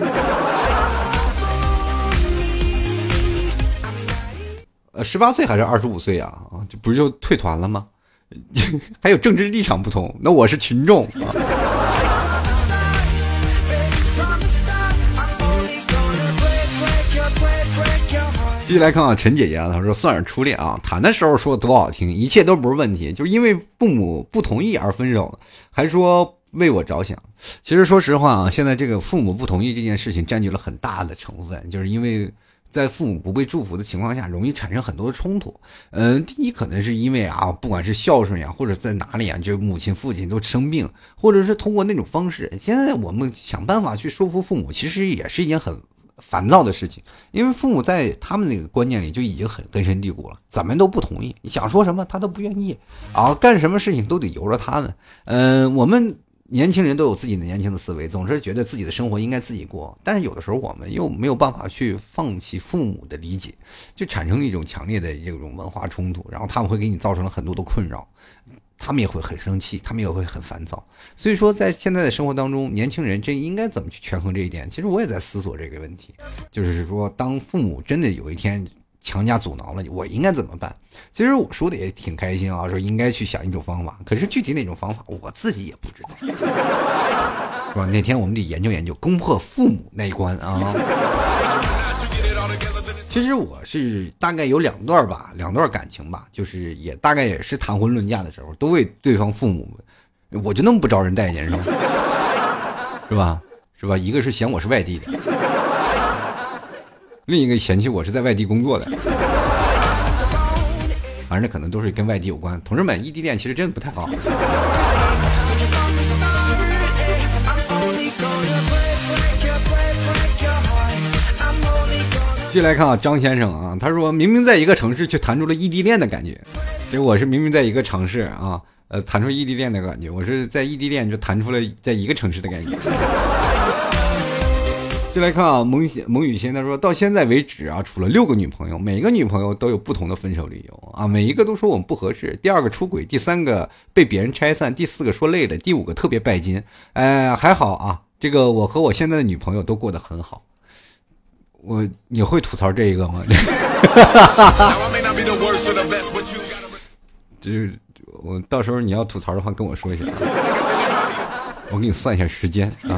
十八岁还是二十五岁呀？啊，就不是就退团了吗？还有政治立场不同，那我是群众啊。继续来看啊，陈姐姐啊，她说算是初恋啊，谈的时候说多好听，一切都不是问题，就是因为父母不同意而分手，还说。为我着想，其实说实话啊，现在这个父母不同意这件事情占据了很大的成分，就是因为在父母不被祝福的情况下，容易产生很多的冲突。嗯，第一可能是因为啊，不管是孝顺呀，或者在哪里啊，就是母亲、父亲都生病，或者是通过那种方式。现在我们想办法去说服父母，其实也是一件很烦躁的事情，因为父母在他们那个观念里就已经很根深蒂固了，怎么都不同意，你想说什么他都不愿意啊，干什么事情都得由着他们。嗯，我们。年轻人都有自己的年轻的思维，总是觉得自己的生活应该自己过。但是有的时候我们又没有办法去放弃父母的理解，就产生了一种强烈的这种文化冲突，然后他们会给你造成了很多的困扰，他们也会很生气，他们也会很烦躁。所以说，在现在的生活当中，年轻人这应该怎么去权衡这一点？其实我也在思索这个问题，就是说，当父母真的有一天强加阻挠了，我应该怎么办？其实我说的也挺开心啊，说应该去想一种方法，可是具体哪种方法，我自己也不知道，是吧？那天我们得研究研究攻破父母那一关啊。其实我是大概有两段吧，两段感情吧，就是也大概也是谈婚论嫁的时候，都为对方父母，我就那么不招人待见？是吧？是吧？一个是嫌我是外地的，另一个嫌弃我是在外地工作的，反正可能都是跟外地有关。同志们，异地恋其实真的不太好。继续来看啊，张先生啊，他说明明在一个城市，却谈出了异地恋的感觉。结果我是明明在一个城市啊，呃，谈出异地恋的感觉。我是在异地恋就谈出了在一个城市的感觉。就来看啊，蒙蒙雨欣，他说到现在为止啊，处了六个女朋友，每个女朋友都有不同的分手理由啊，每一个都说我们不合适。第二个出轨，第三个被别人拆散，第四个说累了，第五个特别拜金。哎，还好啊，这个我和我现在的女朋友都过得很好。我你会吐槽这一个吗？就是我到时候你要吐槽的话，跟我说一下，我给你算一下时间啊，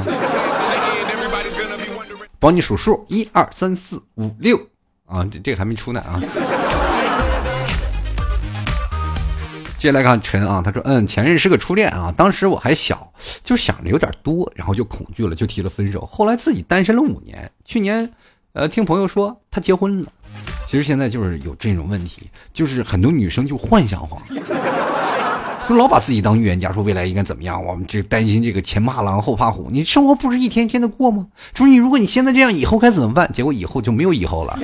帮你数数，一二三四五六啊，这这个还没出呢啊。接下来看陈啊，他说嗯，前任是个初恋啊，当时我还小，就想着有点多，然后就恐惧了，就提了分手。后来自己单身了五年，去年。呃，听朋友说他结婚了，其实现在就是有这种问题，就是很多女生就幻想化，就老把自己当预言家，说未来应该怎么样。我们这担心这个前怕狼后怕虎，你生活不是一天天的过吗？说你如果你现在这样，以后该怎么办？结果以后就没有以后了。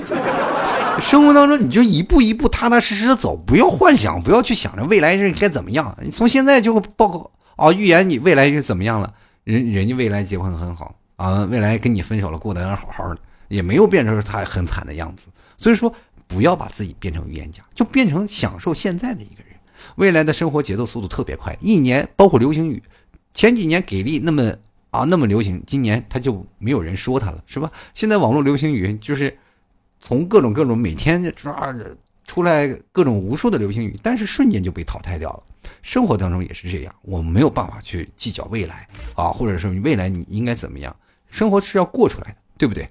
生活当中你就一步一步踏踏实实的走，不要幻想，不要去想着未来是该怎么样。你从现在就报告哦，预言你未来是怎么样了？人人家未来结婚很好啊，未来跟你分手了，过得还好好的。也没有变成他很惨的样子，所以说不要把自己变成预言家，就变成享受现在的一个人。未来的生活节奏速度特别快，一年包括流行语，前几年给力那么啊那么流行，今年他就没有人说他了，是吧？现在网络流行语就是从各种各种每天抓出来各种无数的流行语，但是瞬间就被淘汰掉了。生活当中也是这样，我们没有办法去计较未来啊，或者说未来你应该怎么样？生活是要过出来的，对不对？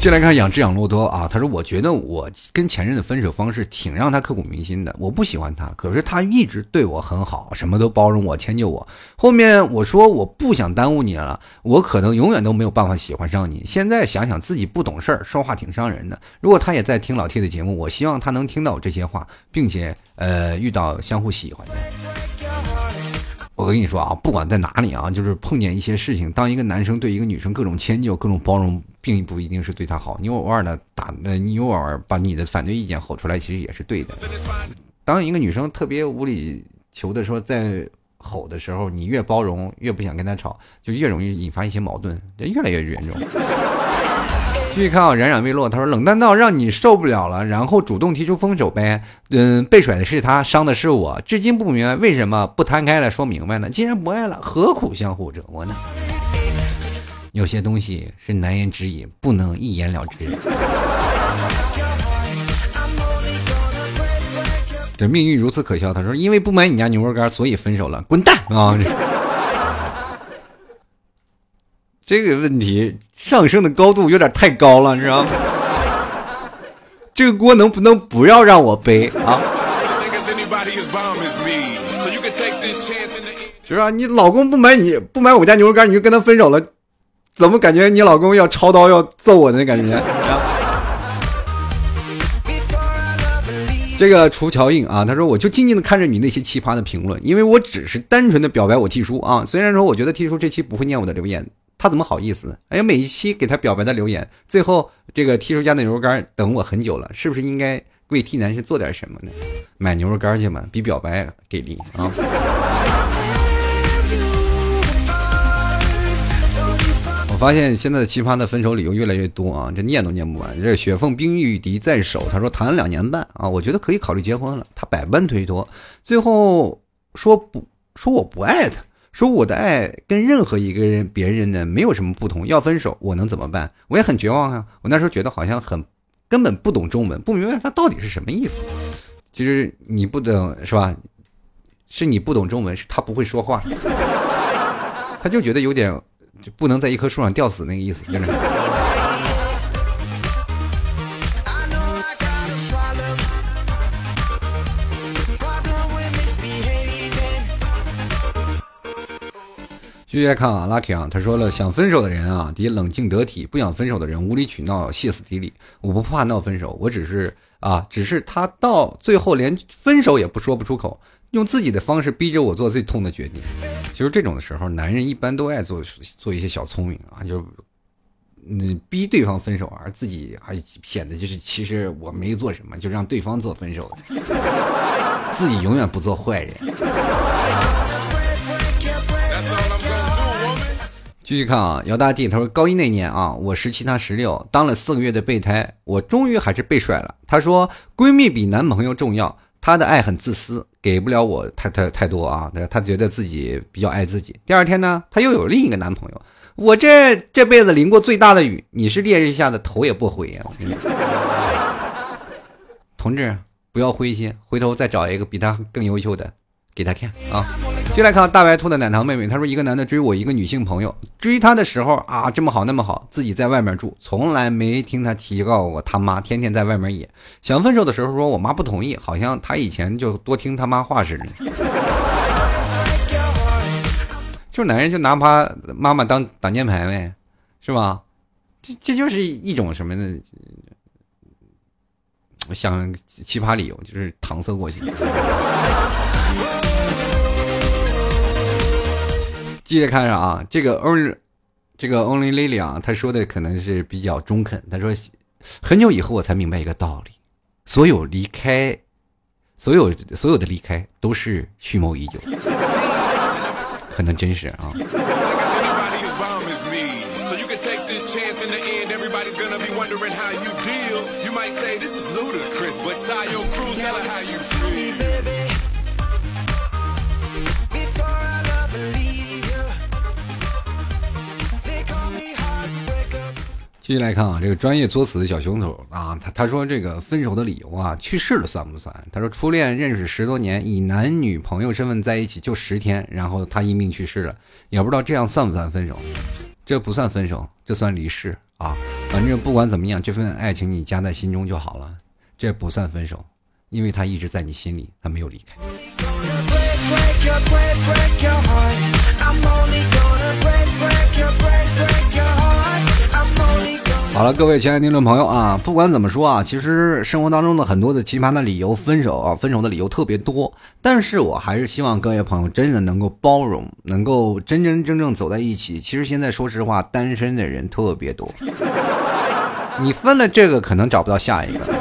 进来看养只养骆驼啊，他说：“我觉得我跟前任的分手方式挺让他刻骨铭心的。我不喜欢他，可是他一直对我很好，什么都包容我、迁就我。后面我说我不想耽误你了，我可能永远都没有办法喜欢上你。现在想想自己不懂事儿，说话挺伤人的。如果他也在听老 T 的节目，我希望他能听到这些话，并且呃遇到相互喜欢的。”我跟你说啊，不管在哪里啊，就是碰见一些事情，当一个男生对一个女生各种迁就、各种包容，并不一定是对她好。你偶尔的打，呃，你偶尔把你的反对意见吼出来，其实也是对的。当一个女生特别无理求的说在吼的时候，你越包容，越不想跟她吵，就越容易引发一些矛盾，就越来越严重。继续看啊，冉冉未落。他说：“冷淡到让你受不了了，然后主动提出分手呗。嗯，被甩的是他，伤的是我。至今不明白为什么不摊开了说明白呢？既然不爱了，何苦相互折磨呢？有些东西是难言之隐，不能一言了之。这命运如此可笑。他说：因为不买你家牛肉干，所以分手了。滚蛋啊！”这个问题上升的高度有点太高了，你知道吗？这个锅能不能不要让我背啊？是吧？你老公不买你不买我家牛肉干，你就跟他分手了，怎么感觉你老公要抄刀要揍我的感觉？这个楚乔印啊，他说我就静静的看着你那些奇葩的评论，因为我只是单纯的表白我替叔啊。虽然说我觉得替叔这期不会念我的留言。他怎么好意思？哎呀，每一期给他表白的留言，最后这个 T 叔家的牛肉干等我很久了，是不是应该为替男士做点什么呢？买牛肉干去嘛，比表白给力啊！我发现现在的奇葩的分手理由越来越多啊，这念都念不完。这雪凤冰玉笛在手，他说谈了两年半啊，我觉得可以考虑结婚了。他百般推脱，最后说不说我不爱他。说我的爱跟任何一个人别人呢没有什么不同，要分手我能怎么办？我也很绝望啊！我那时候觉得好像很根本不懂中文，不明白他到底是什么意思。其实你不懂是吧？是你不懂中文，是他不会说话，他就觉得有点就不能在一棵树上吊死那个意思，就是。继续来看啊，Lucky 啊，他说了，想分手的人啊，得冷静得体；不想分手的人无理取闹、歇斯底里。我不怕闹分手，我只是啊，只是他到最后连分手也不说不出口，用自己的方式逼着我做最痛的决定。其实这种的时候，男人一般都爱做做一些小聪明啊，就嗯逼对方分手，而自己还显得就是其实我没做什么，就让对方做分手，自己永远不做坏人。继续看啊，姚大弟他说高一那年啊，我十七他十六，当了四个月的备胎，我终于还是被甩了。他说闺蜜比男朋友重要，她的爱很自私，给不了我太太太多啊，她觉得自己比较爱自己。第二天呢，她又有另一个男朋友，我这这辈子淋过最大的雨，你是烈日下的头也不回呀，同志不要灰心，回头再找一个比他更优秀的给他看啊。就来看大白兔的奶糖妹妹，她说一个男的追我一个女性朋友，追她的时候啊这么好那么好，自己在外面住，从来没听他提告过他妈，天天在外面野。想分手的时候说我妈不同意，好像他以前就多听他妈话似的。就男人就拿他妈妈当挡箭牌呗，是吧？这这就是一种什么呢？想奇葩理由就是搪塞过去。继续看上啊，这个 only 这个 only lily 啊，他说的可能是比较中肯。他说，很久以后我才明白一个道理：所有离开，所有所有的离开都是蓄谋已久，可能真是啊。继续来看啊，这个专业作死的小熊头啊，他他说这个分手的理由啊，去世了算不算？他说初恋认识十多年，以男女朋友身份在一起就十天，然后他因病去世了，也不知道这样算不算分手？这不算分手，这算离世啊。反正不管怎么样，这份爱情你夹在心中就好了，这不算分手，因为他一直在你心里，他没有离开。好了，各位亲爱的听众朋友啊，不管怎么说啊，其实生活当中的很多的奇葩的理由分手啊，分手的理由特别多，但是我还是希望各位朋友真的能够包容，能够真真正正走在一起。其实现在说实话，单身的人特别多，你分了这个，可能找不到下一个。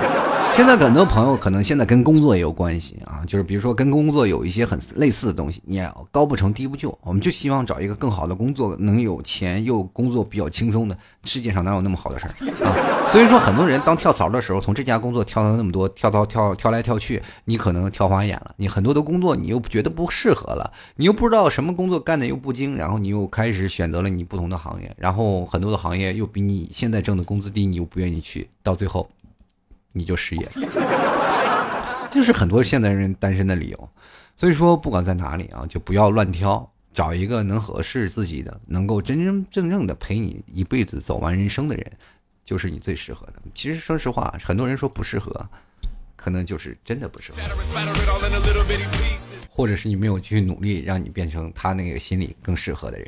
现在很多朋友可能现在跟工作也有关系啊，就是比如说跟工作有一些很类似的东西，你高不成低不就，我们就希望找一个更好的工作，能有钱又工作比较轻松的。世界上哪有那么好的事儿啊？所以说很多人当跳槽的时候，从这家工作跳到那么多，跳到跳跳来跳去，你可能跳花眼了。你很多的工作你又觉得不适合了，你又不知道什么工作干的又不精，然后你又开始选择了你不同的行业，然后很多的行业又比你现在挣的工资低，你又不愿意去，到最后。你就失业，就是很多现代人单身的理由。所以说，不管在哪里啊，就不要乱挑，找一个能合适自己的，能够真真正正的陪你一辈子走完人生的人，就是你最适合的。其实说实话，很多人说不适合，可能就是真的不适合，或者是你没有去努力，让你变成他那个心里更适合的人。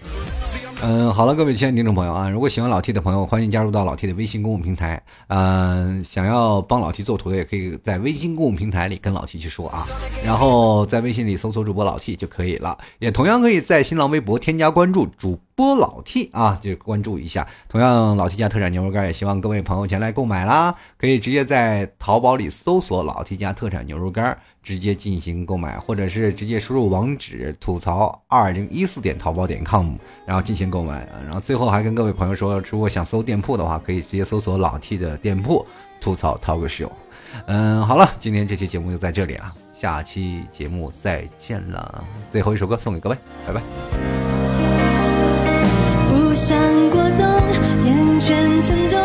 嗯，好了，各位亲爱的听众朋友啊，如果喜欢老 T 的朋友，欢迎加入到老 T 的微信公众平台。嗯，想要帮老 T 做图的，也可以在微信公众平台里跟老 T 去说啊，然后在微信里搜索主播老 T 就可以了。也同样可以在新浪微博添加关注主播老 T 啊，就关注一下。同样，老 T 家特产牛肉干也希望各位朋友前来购买啦，可以直接在淘宝里搜索老 T 家特产牛肉干。直接进行购买，或者是直接输入网址吐槽二零一四点淘宝点 com，然后进行购买。然后最后还跟各位朋友说，如果想搜店铺的话，可以直接搜索老 T 的店铺吐槽 talk show。嗯，好了，今天这期节目就在这里啊。下期节目再见了。最后一首歌送给各位，拜拜。不想过冬，厌倦沉重，